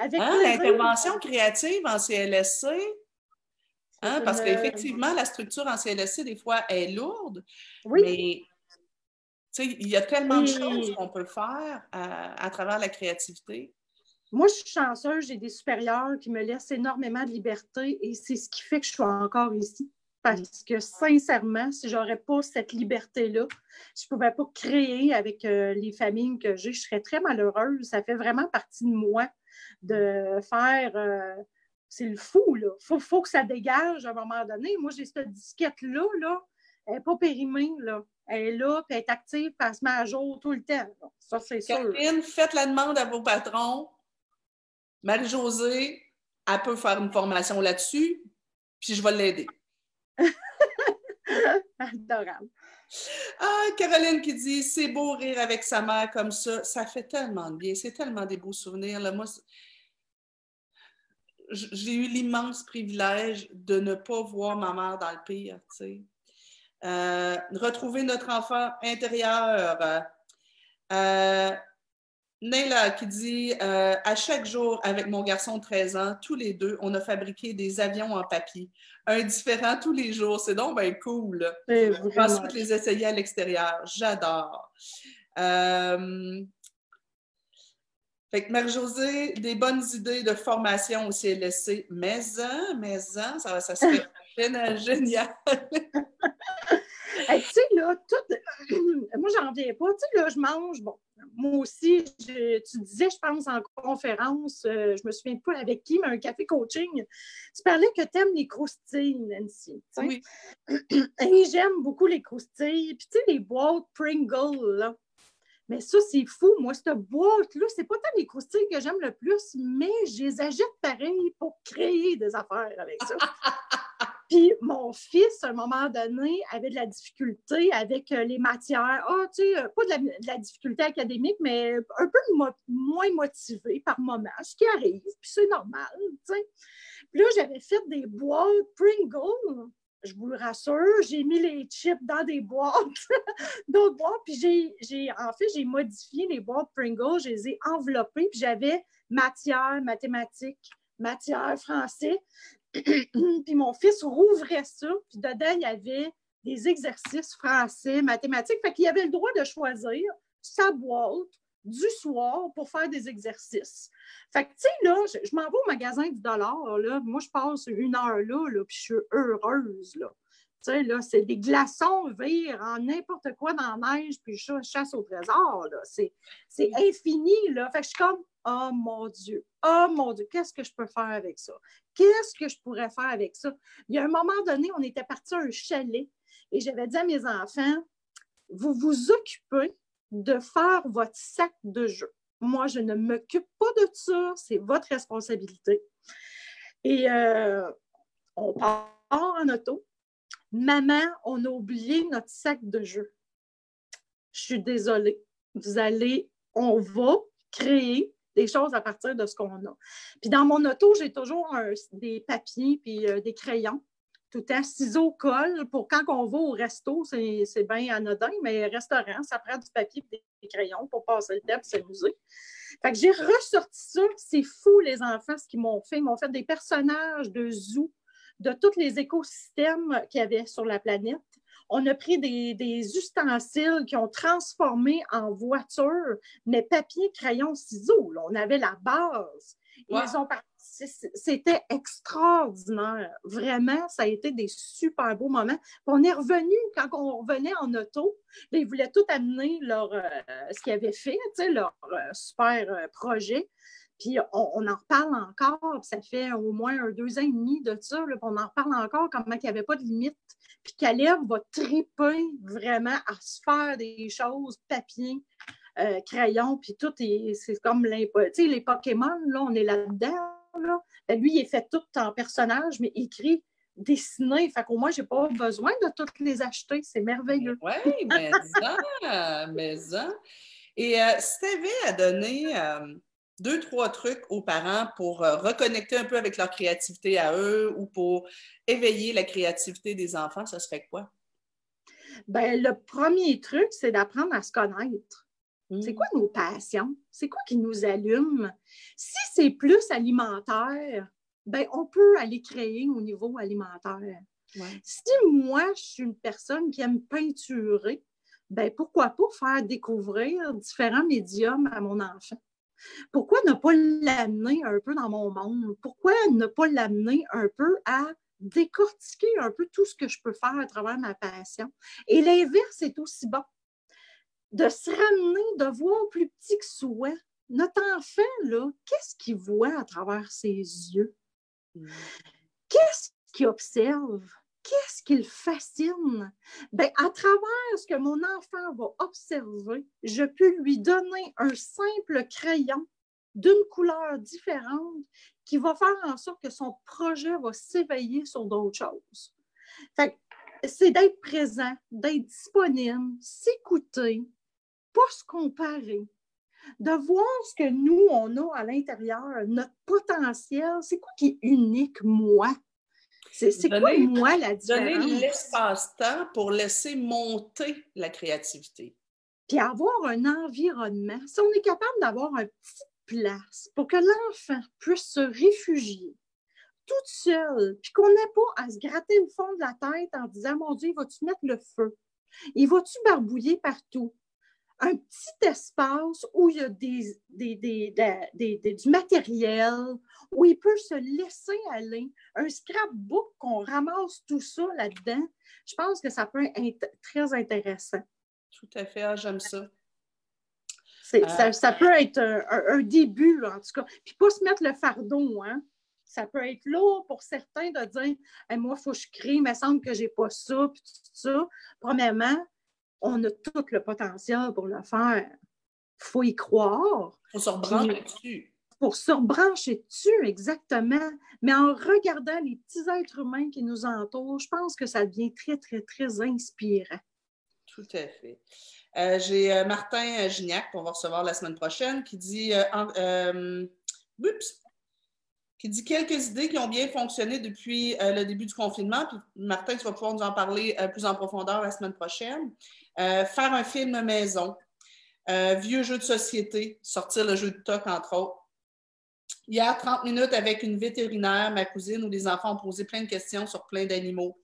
Avec hein, L'intervention créative en CLSC. Hein, parce qu'effectivement, la structure en CLSC, des fois, est lourde. Oui. Mais il y a tellement de choses qu'on peut faire à, à, travers la créativité. Moi, je suis chanceuse, j'ai des supérieurs qui me laissent énormément de liberté et c'est ce qui fait que je suis encore ici. Parce que sincèrement, si j'aurais pas cette liberté-là, je pouvais pas créer avec euh, les familles que j'ai, je serais très malheureuse. Ça fait vraiment partie de moi de faire. Euh, c'est le fou, là. Il faut, que ça dégage à un moment donné. Moi, j'ai cette disquette-là, là. Elle n'est pas périmée, là. Elle est là, puis elle est active, puis elle se à jour tout le temps. Ça, c'est sûr. Catherine, faites la demande à vos patrons. Marie-Josée, elle peut faire une formation là-dessus, puis je vais l'aider. Adorable. Ah, Caroline qui dit c'est beau rire avec sa mère comme ça. Ça fait tellement de bien. C'est tellement des beaux souvenirs. Là. Moi, j'ai eu l'immense privilège de ne pas voir ma mère dans le pire. Euh, retrouver notre enfant intérieur. Euh, Neila qui dit euh, À chaque jour, avec mon garçon de 13 ans, tous les deux, on a fabriqué des avions en papier. Un différent tous les jours. C'est donc bien cool. Ensuite, les essayer à l'extérieur. J'adore. Euh... Fait que Marie-Josée, des bonnes idées de formation au CLSC. Mais, hein, mais, hein, ça, ça serait génial. tu sais, là, tout. Moi, j'en reviens pas. Tu sais, là, je mange, bon, moi aussi, tu disais, je pense, en conférence, euh, je me souviens pas avec qui, mais un café coaching, tu parlais que tu aimes les croustilles, Nancy. Oui. Et j'aime beaucoup les croustilles. Puis, tu sais, les boîtes Pringles, là. Mais ça, c'est fou. Moi, cette boîte-là, c'est pas tant les croustilles que j'aime le plus, mais je les achète pareil pour créer des affaires avec ça. Puis mon fils, à un moment donné, avait de la difficulté avec euh, les matières. Ah, tu sais, euh, pas de la, difficulté académique, mais un peu moins motivé par moment, ce qui arrive, puis c'est normal, tu sais. Puis là, j'avais fait des boîtes Pringles. Je vous le rassure, j'ai mis les chips dans des boîtes, d'autres boîtes, puis j'ai, en fait, j'ai modifié les boîtes Pringles, je les ai enveloppées, puis j'avais matière, mathématiques, matière, français. puis mon fils rouvrait ça, puis dedans, il y avait des exercices français, mathématiques. Fait qu'il avait le droit de choisir sa boîte du soir pour faire des exercices. Fait que, tu sais, là, je, m'en vais au magasin du dollar, là. Moi, je passe une heure là, là puis je suis heureuse, là. Tu sais, là, c'est des glaçons verts en n'importe quoi dans la neige, puis je chasse au trésor, là. C'est, c'est infini, là. Fait que je suis comme, oh mon Dieu, oh mon Dieu, qu'est-ce que je peux faire avec ça? Qu'est-ce que je pourrais faire avec ça? Il y a un moment donné, on était parti à un chalet et j'avais dit à mes enfants, vous vous occupez de faire votre sac de jeu. Moi, je ne m'occupe pas de ça, c'est votre responsabilité. Et euh, on part en auto. Maman, on a oublié notre sac de jeu. Je suis désolée. Vous allez, on va créer des choses à partir de ce qu'on a. Puis dans mon auto, j'ai toujours des papiers puis euh, des crayons tout à ciseaux, colle. Pour quand on va au resto, c'est bien anodin, mais restaurant, ça prend du papier et des crayons pour passer le temps et s'amuser. Fait que j'ai ressorti ça. C'est fou, les enfants, ce qu'ils m'ont fait. Ils m'ont fait des personnages de zoo, de tous les écosystèmes qu'il y avait sur la planète. On a pris des, des ustensiles qui ont transformé en voiture, mais papier, crayon, ciseaux. On avait la base. Ils ont c'était extraordinaire. Vraiment, ça a été des super beaux moments. on est revenu, quand on revenait en auto, ils voulaient tout amener leur, euh, ce qu'ils avaient fait, leur euh, super euh, projet. Puis on, en reparle encore, ça fait au moins un, deux ans et demi de ça, on en reparle encore, comment il n'y avait pas de limite. Puis Caleb va triper vraiment à se faire des choses, papier, crayon, puis tout, c'est comme les, les Pokémon, là, on est là-dedans ben, lui, il est fait tout en personnage, mais écrit, dessiné. Fait qu'au moins, je n'ai pas besoin de toutes les acheter. C'est merveilleux. Oui, mais ça, mais ça. Et euh, si tu avais à donner euh, deux, trois trucs aux parents pour euh, reconnecter un peu avec leur créativité à eux ou pour éveiller la créativité des enfants, ça serait quoi? Ben, le premier truc, c'est d'apprendre à se connaître. C'est mm. quoi nos passions? C'est quoi qui nous allume? Si c'est plus alimentaire, ben, on peut aller créer au niveau alimentaire. Si moi, je suis une personne qui aime peinturer, ben, pourquoi pas faire découvrir différents médiums à mon enfant? Pourquoi ne pas l'amener un peu dans mon monde? Pourquoi ne pas l'amener un peu à décortiquer un peu tout ce que je peux faire à travers ma passion? Et l'inverse est aussi bon de se ramener, de voir plus petit que soi. Notre enfant, là, qu'est-ce qu'il voit à travers ses yeux? Mm. Qu'est-ce qu'il observe? Qu'est-ce qui le fascine? Bien, à travers ce que mon enfant va observer, je peux lui donner un simple crayon d'une couleur différente qui va faire en sorte que son projet va s'éveiller sur d'autres choses. c'est d'être présent, d'être disponible, s'écouter, pas se comparer, de voir ce que nous, on a à l'intérieur, notre potentiel, c'est quoi qui est unique, moi? C'est quoi, moi, la différence? Donner l'espace-temps pour laisser monter la créativité. Puis avoir un environnement. Si on est capable d'avoir une petite place pour que l'enfant puisse se réfugier toute seule, puis qu'on n'ait pas à se gratter le fond de la tête en disant, mon Dieu, vas-tu mettre le feu? Il va-tu barbouiller partout? Un petit espace où il y a du matériel, où il peut se laisser aller, un scrapbook qu'on ramasse tout ça là-dedans, je pense que ça peut être très intéressant. Tout à fait, ah, j'aime ça. Euh, ça. peut être un, début, en tout cas. Puis pas se mettre le fardeau, hein? Ça peut être lourd pour certains de dire Moi, il faut que je crée, il me semble que je n'ai pas ça, puis tout ça. Premièrement, on a tout le potentiel pour le faire. Il faut y croire. Il faut se rebrancher dessus. Pour se rebrancher dessus, exactement. Mais en regardant les petits êtres humains qui nous entourent, je pense que ça devient très, très, très inspirant. Tout à fait. Euh, j'ai euh, Martin Gignac, qu'on va recevoir la semaine prochaine, qui dit euh, qui dit quelques idées qui ont bien fonctionné depuis le début du confinement. Puis Martin, tu vas pouvoir nous en parler plus en profondeur la semaine prochaine. Euh, faire un film maison, euh, vieux jeu de société, sortir le jeu de toc, entre autres. Il a 30 minutes avec une vétérinaire, ma cousine, où les enfants ont posé plein de questions sur plein d'animaux.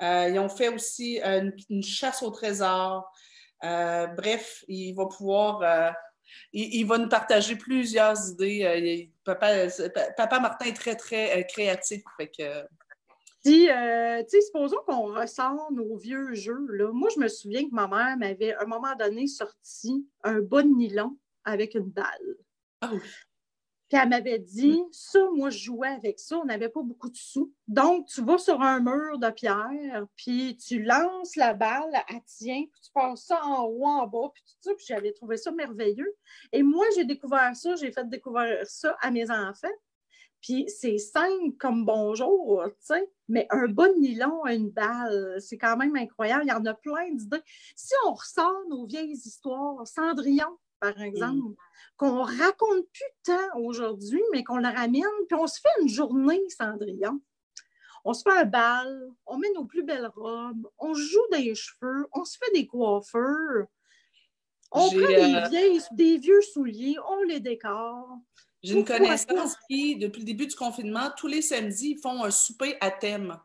ils ont fait aussi une, chasse au trésor. bref, il va pouvoir il, va nous partager plusieurs idées. Papa, papa, Martin est très, très créatif. Fait que, si, euh, supposons qu'on ressort nos vieux jeux, là. moi, je me souviens que ma mère m'avait, à un moment donné, sorti un bas de nylon avec une balle. Ah Puis elle m'avait dit, ça, moi, je jouais avec ça, on n'avait pas beaucoup de sous. Donc, tu vas sur un mur de pierre, puis tu lances la balle, elle tient, puis tu passes ça en haut, en bas, puis tout ça, puis j'avais trouvé ça merveilleux. Et moi, j'ai découvert ça, j'ai fait découvrir ça à mes enfants. Puis c'est simple comme bonjour, tu sais, mais un bon nylon à une balle, c'est quand même incroyable. Il y en a plein d'idées. Si on ressort nos vieilles histoires, Cendrillon, par exemple, qu'on qu'on raconte plus tant aujourd'hui, mais qu'on la ramène, puis on se fait une journée Cendrillon. On se fait un bal, on met nos plus belles robes, on joue des cheveux, on se fait des coiffeurs. On prend des, euh, vieilles, des vieux souliers, on les décore. J'ai une connaissance qui, depuis le début du confinement, tous les samedis, ils font un souper à thème.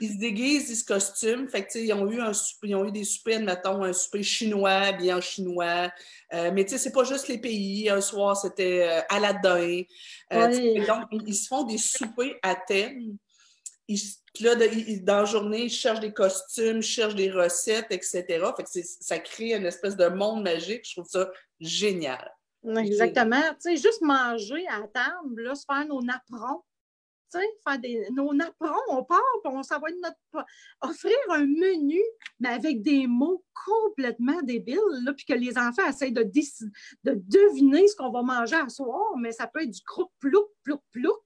Ils se déguisent, ils se costument. Fait que, ils, ont eu un ils ont eu des soupers, admettons, un souper chinois, bien chinois. Euh, mais tu sais, c'est pas juste les pays. Un soir, c'était euh, Aladdin. Euh, donc, ils se font des soupers à thème. Ils, là, dans la journée, ils cherchent des costumes, ils cherchent des recettes, etc. Fait que ça crée une espèce de monde magique. Je trouve ça génial. Exactement. Tu sais, juste manger à table, là, se faire nos napperons. Faire des, nos napperons, on part, on s'envoie notre. Offrir un menu, mais avec des mots complètement débiles, là, puis que les enfants essayent de, de deviner ce qu'on va manger à soir, mais ça peut être du croup plouc, plouc, plouc.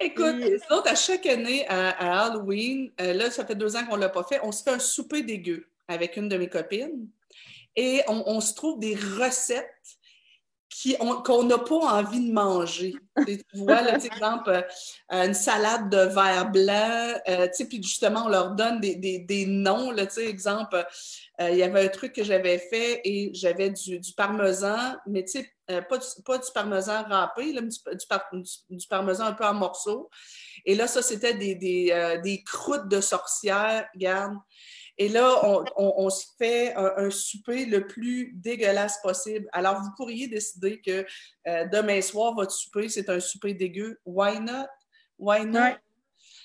Écoute, Et... à chaque année à, Halloween, euh, là, ça fait deux ans qu'on ne l'a pas fait, on se fait un souper dégueu avec une de mes copines et on, on se trouve des recettes qu'on n'a pas envie de manger. tu vois, là, exemple, euh, une salade de verre blanc, euh, puis justement, on leur donne des, des, des noms. Exemple, euh, il y avait un truc que j'avais fait et j'avais du, parmesan, mais pas, du, pas du parmesan râpé, là, du, parmesan un peu en morceaux. Et là, ça, c'était des, des, des croûtes de sorcière, regarde. Et là, on, se fait un, souper le plus dégueulasse possible. Alors, vous pourriez décider que euh, demain soir, votre souper, c'est un souper dégueu. Why not? Why not?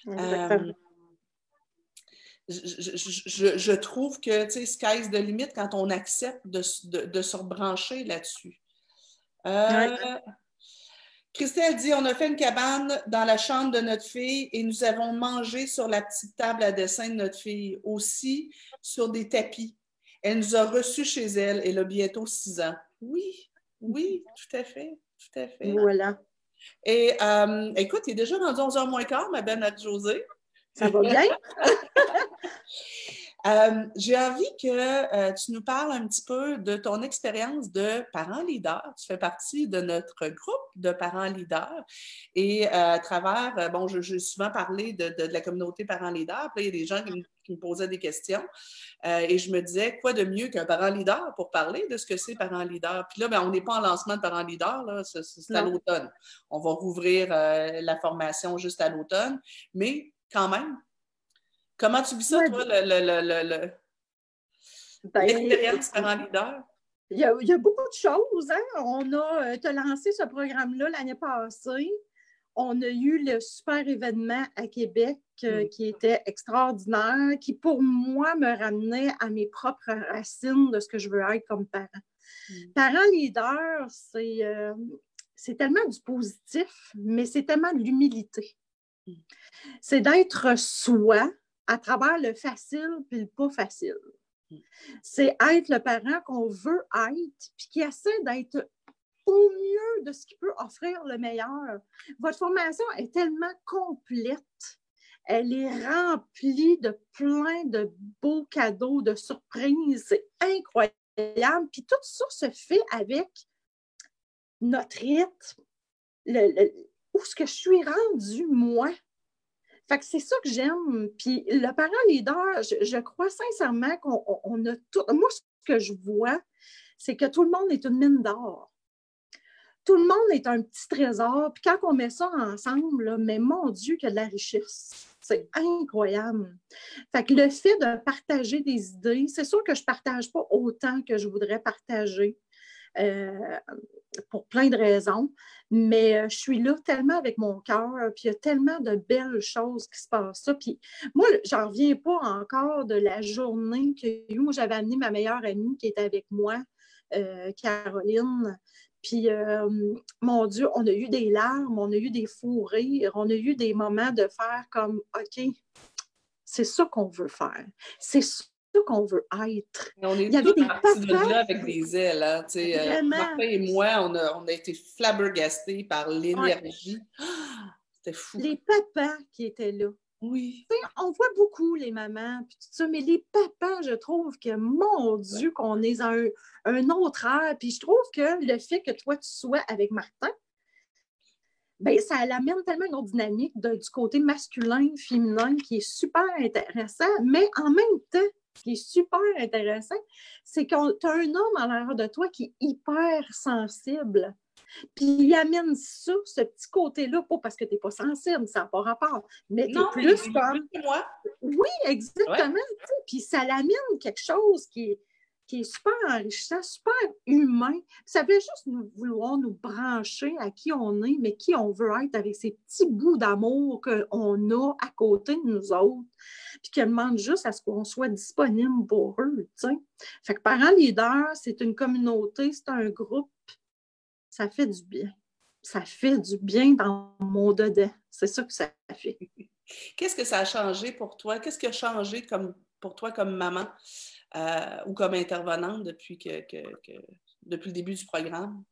Euh, je, trouve que, tu sais, sky's the limit quand on accepte de, se rebrancher là-dessus. Euh, Christelle dit On a fait une cabane dans la chambre de notre fille et nous avons mangé sur la petite table à dessin de notre fille, aussi sur des tapis. Elle nous a reçus chez elle. Elle a bientôt six ans. Oui, oui, tout à fait. Tout à fait. Voilà. Et euh, écoute, il est déjà rendu 11h moins quart, ma belle Josée. Ça va bien? Euh, j'ai envie que euh, tu nous parles un petit peu de ton expérience de parent leader. Tu fais partie de notre groupe de parents leaders et euh, à travers, bon, j'ai souvent parlé de, la communauté parents leader. Puis il y a des gens qui me, posaient des questions et je me disais, quoi de mieux qu'un parent leader pour parler de ce que c'est parent leader? Puis là, ben, on n'est pas en lancement de parent leader, c'est à l'automne. On va rouvrir la formation juste à l'automne, mais quand même, Comment tu vis ça, toi, ben, l'expérience parent leader? Il y, a, il y, a, beaucoup de choses. Hein? On a euh, lancé ce programme-là l'année passée. On a eu le super événement à Québec euh, mm. qui était extraordinaire, qui pour moi me ramenait à mes propres racines de ce que je veux être comme parent. Mm. Parent leader, c'est euh, tellement du positif, mais c'est tellement de l'humilité. Mm. C'est d'être soi, à travers le facile puis le pas facile. Hmm. C'est être le parent qu'on veut être, puis qui essaie d'être au mieux de ce qui peut offrir le meilleur. Votre formation est tellement complète. Elle est remplie de plein de beaux cadeaux, de surprises. C'est incroyable. Puis tout ça se fait avec notre rythme, où ce que je suis rendue, moi. Fait que c'est ça que j'aime. Puis le parent leader, je, crois sincèrement qu'on a tout. Moi, ce que je vois, c'est que tout le monde est une mine d'or. Tout le monde est un petit trésor. Puis quand on met ça ensemble, mais mon Dieu, qu'il y a de la richesse. C'est incroyable. Fait que le fait de partager des idées, c'est sûr que je ne partage pas autant que je voudrais partager. Euh, pour plein de raisons, mais euh, je suis là tellement avec mon cœur, puis il y a tellement de belles choses qui se passent. Ça. Puis moi, j'en reviens pas encore de la journée que j'avais amené ma meilleure amie qui était avec moi, euh, Caroline. Puis, mon Dieu, on a eu des larmes, on a eu des fous rires, on a eu des moments de faire comme, OK, c'est ça qu'on veut faire. C'est qu'on veut être. On est Il y avait des de là avec des ailes. Hein, euh, Martin et moi, on a, on a été flabbergastés par l'énergie. C'était fou. Les papas qui étaient là. Oui. on voit beaucoup les mamans, puis tout ça, mais les papas, je trouve que, mon Dieu, qu'on est dans un, un, autre air. Puis je trouve que le fait que toi, tu sois avec Martin, ben, ça l'amène tellement une autre dynamique du côté masculin, féminin, qui est super intéressant, mais en même temps, qui est super intéressant, c'est que tu as un homme à l'heure de toi qui est hyper sensible. Puis il amène ça, ce petit côté-là, pas parce que tu n'es pas sensible, ça n'a pas rapport, mais tu es plus comme. Moi. Oui, exactement. Puis ça l'amène quelque chose qui est, qui est super enrichissant, super humain. Ça veut juste nous, vouloir nous brancher à qui on est, mais qui on veut être avec ces petits bouts d'amour qu'on a à côté de nous autres, puis qu'elle demande juste à ce qu'on soit disponible pour eux. sais. Fait que Parents Leaders, c'est une communauté, c'est un groupe, ça fait du bien. Ça fait du bien dans mon dedans. C'est ça que ça fait. Qu'est-ce que ça a changé pour toi? Qu'est-ce qui a changé comme, pour toi comme maman? Euh, ou comme intervenante depuis, que, depuis le début du programme?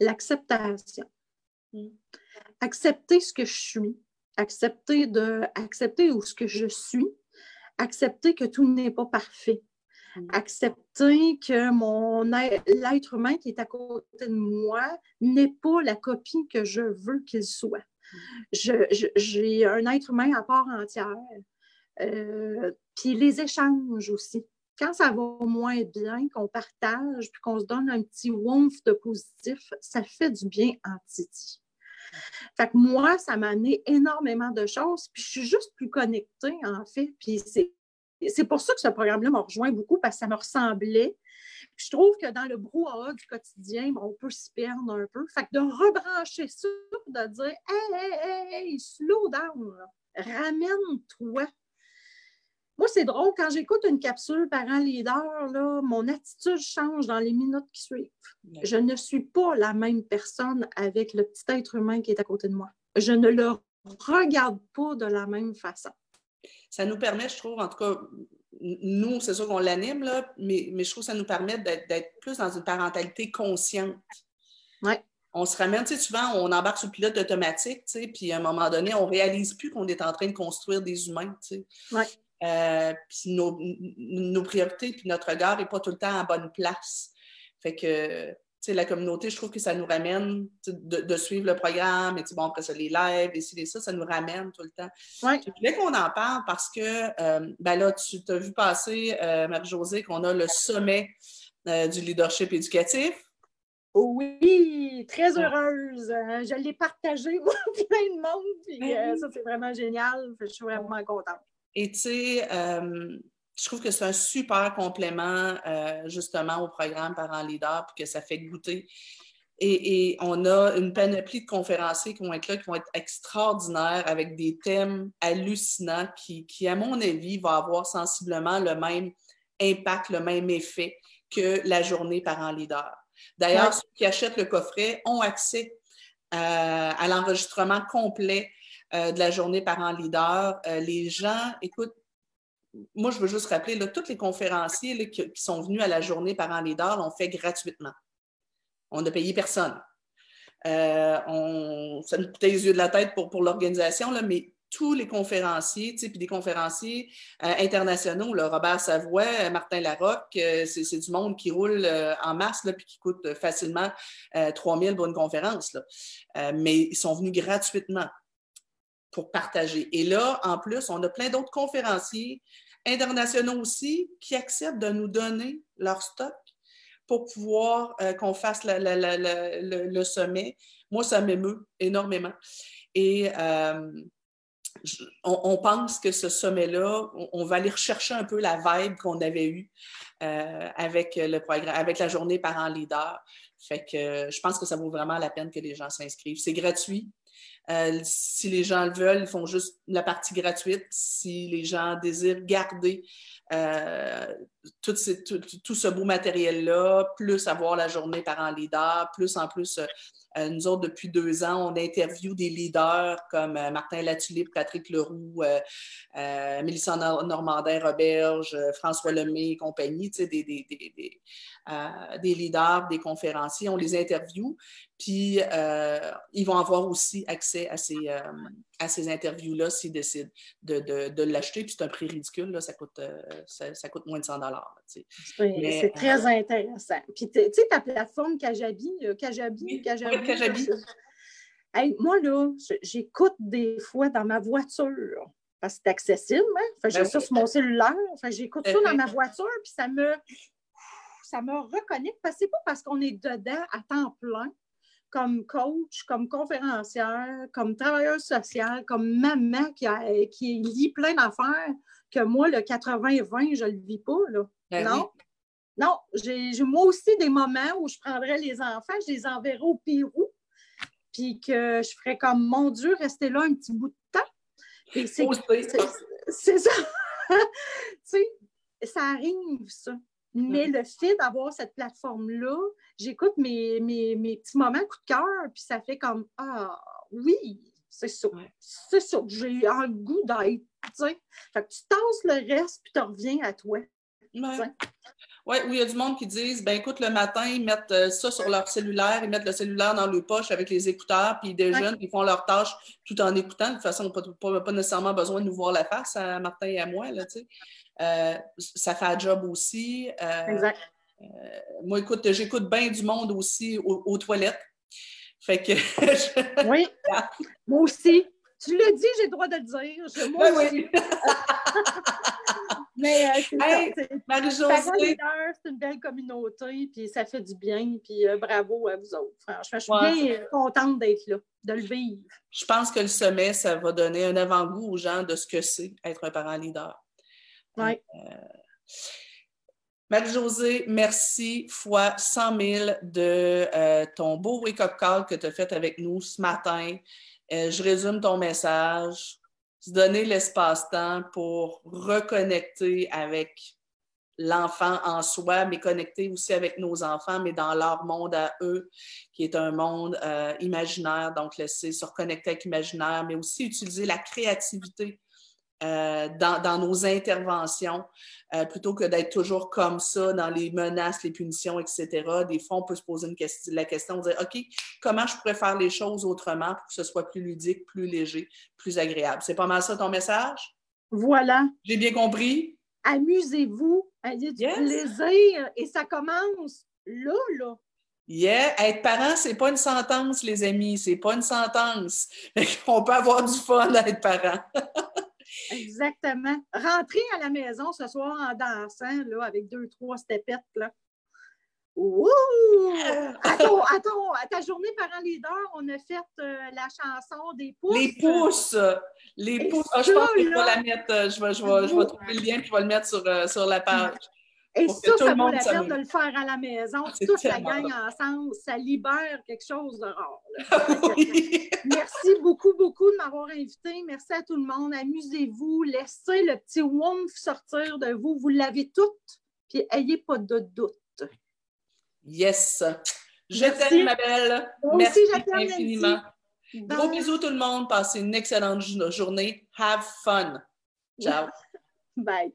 L'acceptation. Hmm. Accepter ce que je suis, accepter, de, accepter où ce que je suis, accepter que tout n'est pas parfait, hmm. accepter que mon l'être humain qui est à côté de moi n'est pas la copie que je veux qu'il soit. Hmm. J'ai un être humain à part entière. Euh, puis les échanges aussi quand ça va moins bien, qu'on partage, puis qu'on se donne un petit woof de positif, ça fait du bien en Titi. Fait que moi, ça m'a amené énormément de choses, puis je suis juste plus connectée, en fait. Puis c'est pour ça que ce programme-là m'a rejoint beaucoup, parce que ça me ressemblait. je trouve que dans le brouhaha du quotidien, on peut s'y perdre un peu. Fait que de rebrancher ça, de dire Hey, hey, hey, slow down, ramène-toi moi, c'est drôle, quand j'écoute une capsule parent leader, là, mon attitude change dans les minutes qui suivent. Je ne suis pas la même personne avec le petit être humain qui est à côté de moi. Je ne le regarde pas de la même façon. Ça nous permet, je trouve, en tout cas, nous, c'est sûr qu'on l'anime, là, mais, mais je trouve que ça nous permet d'être plus dans une parentalité consciente. Oui. On se ramène, tu sais, souvent, on embarque sur le pilote automatique, tu sais, puis à un moment donné, on ne réalise plus qu'on est en train de construire des humains, tu sais. Oui. Euh, puis nos, nos, priorités, puis notre regard n'est pas tout le temps à bonne place. Fait que, tu sais, la communauté, je trouve que ça nous ramène de, suivre le programme, et bon, après ça, les lives, et ci, et ça, ça nous ramène tout le temps. Ouais. Je voulais qu'on en parle parce que, euh, ben là, tu t'as vu passer, euh, Marie-Josée, qu'on a le sommet du leadership éducatif. Oui, très heureuse. je l'ai partagé, moi, plein de monde. Puis, ben ça, c'est vraiment génial. Je suis vraiment contente. Et tu sais, euh, je trouve que c'est un super complément euh, justement au programme Parents Leader, puis que ça fait goûter. Et, on a une panoplie de conférenciers qui vont être là, qui vont être extraordinaires avec des thèmes hallucinants qui, qui, à mon avis, vont avoir sensiblement le même impact, le même effet que la journée Parents Leader. D'ailleurs, ceux qui achètent le coffret ont accès euh, à l'enregistrement complet euh, de la journée parents leader. Euh, les gens, écoute, moi, je veux juste rappeler, là, tous les conférenciers qui, sont venus à la journée parents leader l'ont fait gratuitement. On n'a payé personne. Euh, on, ça nous coûtait les yeux de la tête pour, l'organisation, mais tous les conférenciers, puis des conférenciers internationaux, là, Robert Savoie, Martin Larocque, c'est du monde qui roule en masse, puis qui coûte facilement 3000 pour une conférence. Mais ils sont venus gratuitement pour partager. Et là, en plus, on a plein d'autres conférenciers internationaux aussi qui acceptent de nous donner leur stock pour pouvoir euh, qu'on fasse le, sommet. Moi, ça m'émeut énormément. Et euh, on, pense que ce sommet-là, on, va aller rechercher un peu la vibe qu'on avait eue euh, avec le programme, avec la journée parents leader. Fait que je pense que ça vaut vraiment la peine que les gens s'inscrivent. C'est gratuit. Euh, si les gens le veulent, ils font juste la partie gratuite. Si les gens désirent garder euh, tout, ce beau matériel-là, plus avoir la journée parents leader, plus en plus euh, nous autres, depuis deux ans, on interview des leaders comme euh, Martin Latulippe, Patrick Leroux, euh, Mélissa Normandin-Roberge, François Lemay et compagnie, des, leaders, des conférenciers. On les interview. Puis, ils vont avoir aussi accès à ces, interviews-là s'ils décident de, l'acheter. Puis, c'est un prix ridicule. Ça, coûte, ça, coûte moins de 100 C'est très intéressant. Puis, tu sais, ta plateforme Kajabi, Kajabi, Kajabi, moi, là, j'écoute des fois dans ma voiture parce que c'est accessible. Hein? Enfin, j'ai ben ça sur mon cellulaire. Enfin, j'écoute ça dans ma voiture, puis ça me, ça me reconnecte. Parce que c'est pas parce qu'on est dedans à temps plein, comme coach, comme conférencière, comme travailleuse sociale, comme maman qui, a, qui lit plein d'affaires, que moi, le 80-20, je le vis pas. Là. Ben non. Non, j'ai moi aussi des moments où je prendrais les enfants, je les enverrais au Pérou, puis que je ferais comme, mon Dieu, rester là un petit bout de temps. C'est ça. tu sais, ça arrive, ça. Mais le fait d'avoir cette plateforme-là, j'écoute mes, mes, petits moments coup de cœur, puis ça fait comme, ah, oui, c'est ça. C'est ça. J'ai un goût d'être. Fait que tu tasses le reste, puis tu reviens à toi. Oui, où il y a du monde qui disent ben écoute, le matin, ils mettent euh, ça sur leur cellulaire, ils mettent le cellulaire dans le poche avec les écouteurs, puis ils déjeunent, ils font leur tâche tout en écoutant. De toute façon, pas, pas, pas nécessairement besoin de nous voir la face à Martin et à moi. Là, euh, ça fait un job aussi. Euh, exact. moi, écoute, j'écoute bien du monde aussi aux, toilettes. Fait que. oui. Moi aussi. Tu l'as dit, j'ai le droit de le dire. moi ben aussi. Oui. Mais euh, c'est Marie-Josée. C'est une belle communauté, puis ça fait du bien, puis euh, bravo à vous autres. Franchement, je suis bien contente d'être là, de le vivre. Je pense que le sommet, ça va donner un avant-goût aux gens de ce que c'est être un parent leader. Oui. Euh, Marie-Josée, merci fois 100 000 de ton beau wake-up call que tu as fait avec nous ce matin. je résume ton message se donner l'espace-temps pour reconnecter avec l'enfant en soi, mais connecter aussi avec nos enfants, mais dans leur monde à eux, qui est un monde euh, imaginaire. Donc, laisser se reconnecter avec l'imaginaire, mais aussi utiliser la créativité euh, dans, nos interventions, euh, plutôt que d'être toujours comme ça dans les menaces, les punitions, etc. Des fois, on peut se poser une question, la question, de dire, OK, comment je pourrais faire les choses autrement pour que ce soit plus ludique, plus léger, plus agréable? C'est pas mal ça ton message? Voilà. J'ai bien compris? Amusez-vous, ayez du plaisir et ça commence là, là. Yeah, être parent, c'est pas une sentence, les amis, c'est pas une sentence. On peut avoir du fun à être parent. Exactement. Rentrer à la maison ce soir en dansant, là, avec deux, trois stepettes, là. Ouh! À, ta journée parent leader, on a fait euh, la chanson des pouces. Les pouces! Les pouces. Ah, je pense que je vais la mettre, euh, je vais, je vais, je vais trouver le lien et je vais le mettre sur, euh, sur la page. Et ça, ça vaut la peine de le faire à la maison. Toute la gang ensemble, ça libère quelque chose de rare. Merci beaucoup, beaucoup de m'avoir invité. Merci à tout le monde. Amusez-vous. Laissez le petit womf sortir de vous. Vous l'avez tout. Puis ayez pas de doute. Yes. Je t'aime, ma belle. Merci infiniment. Gros bisous tout le monde. Passez une excellente journée. Have fun. Ciao. Bye.